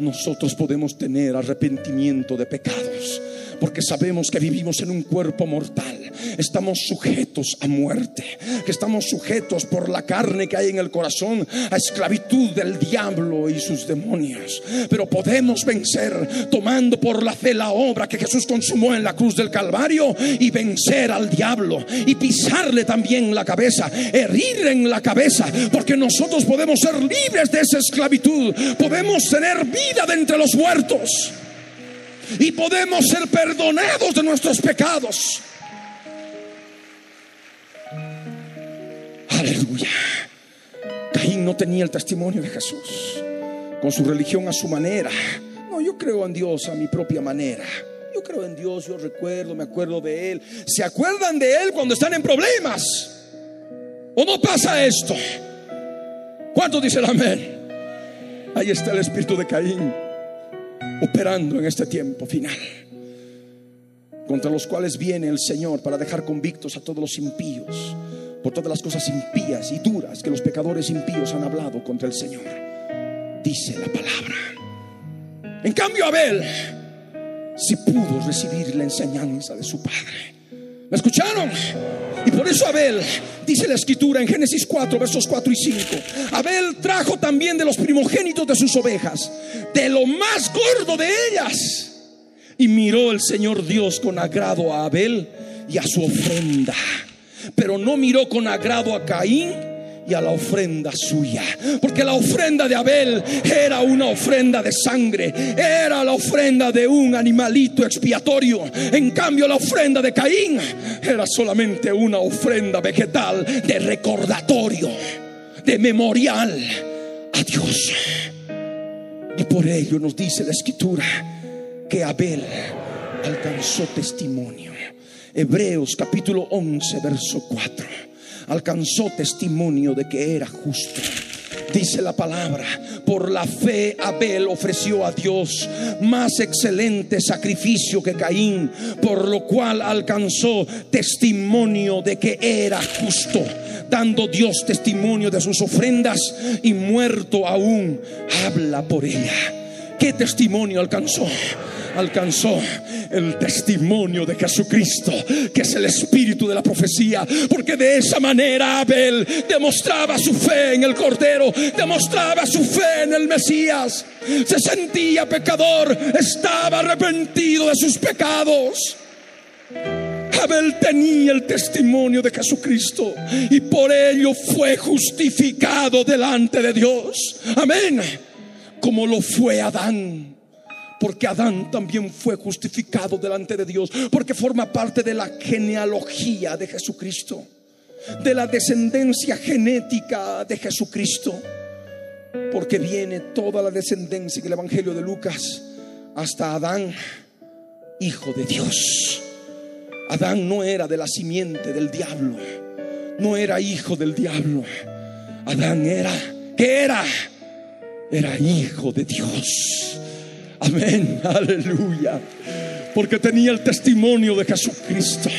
nosotros podemos tener arrepentimiento de pecados porque sabemos que vivimos en un cuerpo mortal, estamos sujetos a muerte, que estamos sujetos por la carne que hay en el corazón a esclavitud del diablo y sus demonios. Pero podemos vencer tomando por la fe la obra que Jesús consumó en la cruz del Calvario y vencer al diablo y pisarle también la cabeza, herir en la cabeza, porque nosotros podemos ser libres de esa esclavitud, podemos tener vida de entre los muertos y podemos ser perdonados de nuestros pecados. Aleluya. Caín no tenía el testimonio de Jesús, con su religión a su manera. No, yo creo en Dios a mi propia manera. Yo creo en Dios, yo recuerdo, me acuerdo de Él. ¿Se acuerdan de Él cuando están en problemas? ¿O no pasa esto? ¿Cuántos dicen amén? Ahí está el espíritu de Caín operando en este tiempo final, contra los cuales viene el Señor para dejar convictos a todos los impíos por todas las cosas impías y duras que los pecadores impíos han hablado contra el Señor. Dice la palabra. En cambio, Abel si pudo recibir la enseñanza de su padre. ¿Me escucharon? Y por eso Abel, dice la escritura en Génesis 4, versos 4 y 5, Abel trajo también de los primogénitos de sus ovejas, de lo más gordo de ellas. Y miró el Señor Dios con agrado a Abel y a su ofrenda, pero no miró con agrado a Caín y a la ofrenda suya. Porque la ofrenda de Abel era una ofrenda de sangre, era la ofrenda de un animalito expiatorio. En cambio, la ofrenda de Caín era solamente una ofrenda vegetal de recordatorio, de memorial a Dios. Y por ello nos dice la escritura que Abel alcanzó testimonio. Hebreos capítulo 11, verso 4 alcanzó testimonio de que era justo. Dice la palabra, por la fe Abel ofreció a Dios más excelente sacrificio que Caín, por lo cual alcanzó testimonio de que era justo, dando Dios testimonio de sus ofrendas y muerto aún, habla por ella. ¿Qué testimonio alcanzó? Alcanzó el testimonio de Jesucristo, que es el espíritu de la profecía, porque de esa manera Abel demostraba su fe en el Cordero, demostraba su fe en el Mesías, se sentía pecador, estaba arrepentido de sus pecados. Abel tenía el testimonio de Jesucristo y por ello fue justificado delante de Dios. Amén. Como lo fue Adán. Porque Adán también fue justificado delante de Dios, porque forma parte de la genealogía de Jesucristo, de la descendencia genética de Jesucristo, porque viene toda la descendencia en el Evangelio de Lucas hasta Adán, hijo de Dios. Adán no era de la simiente del diablo, no era hijo del diablo. Adán era, ¿qué era? Era hijo de Dios. Amén, aleluya. Porque tenía el testimonio de Jesucristo.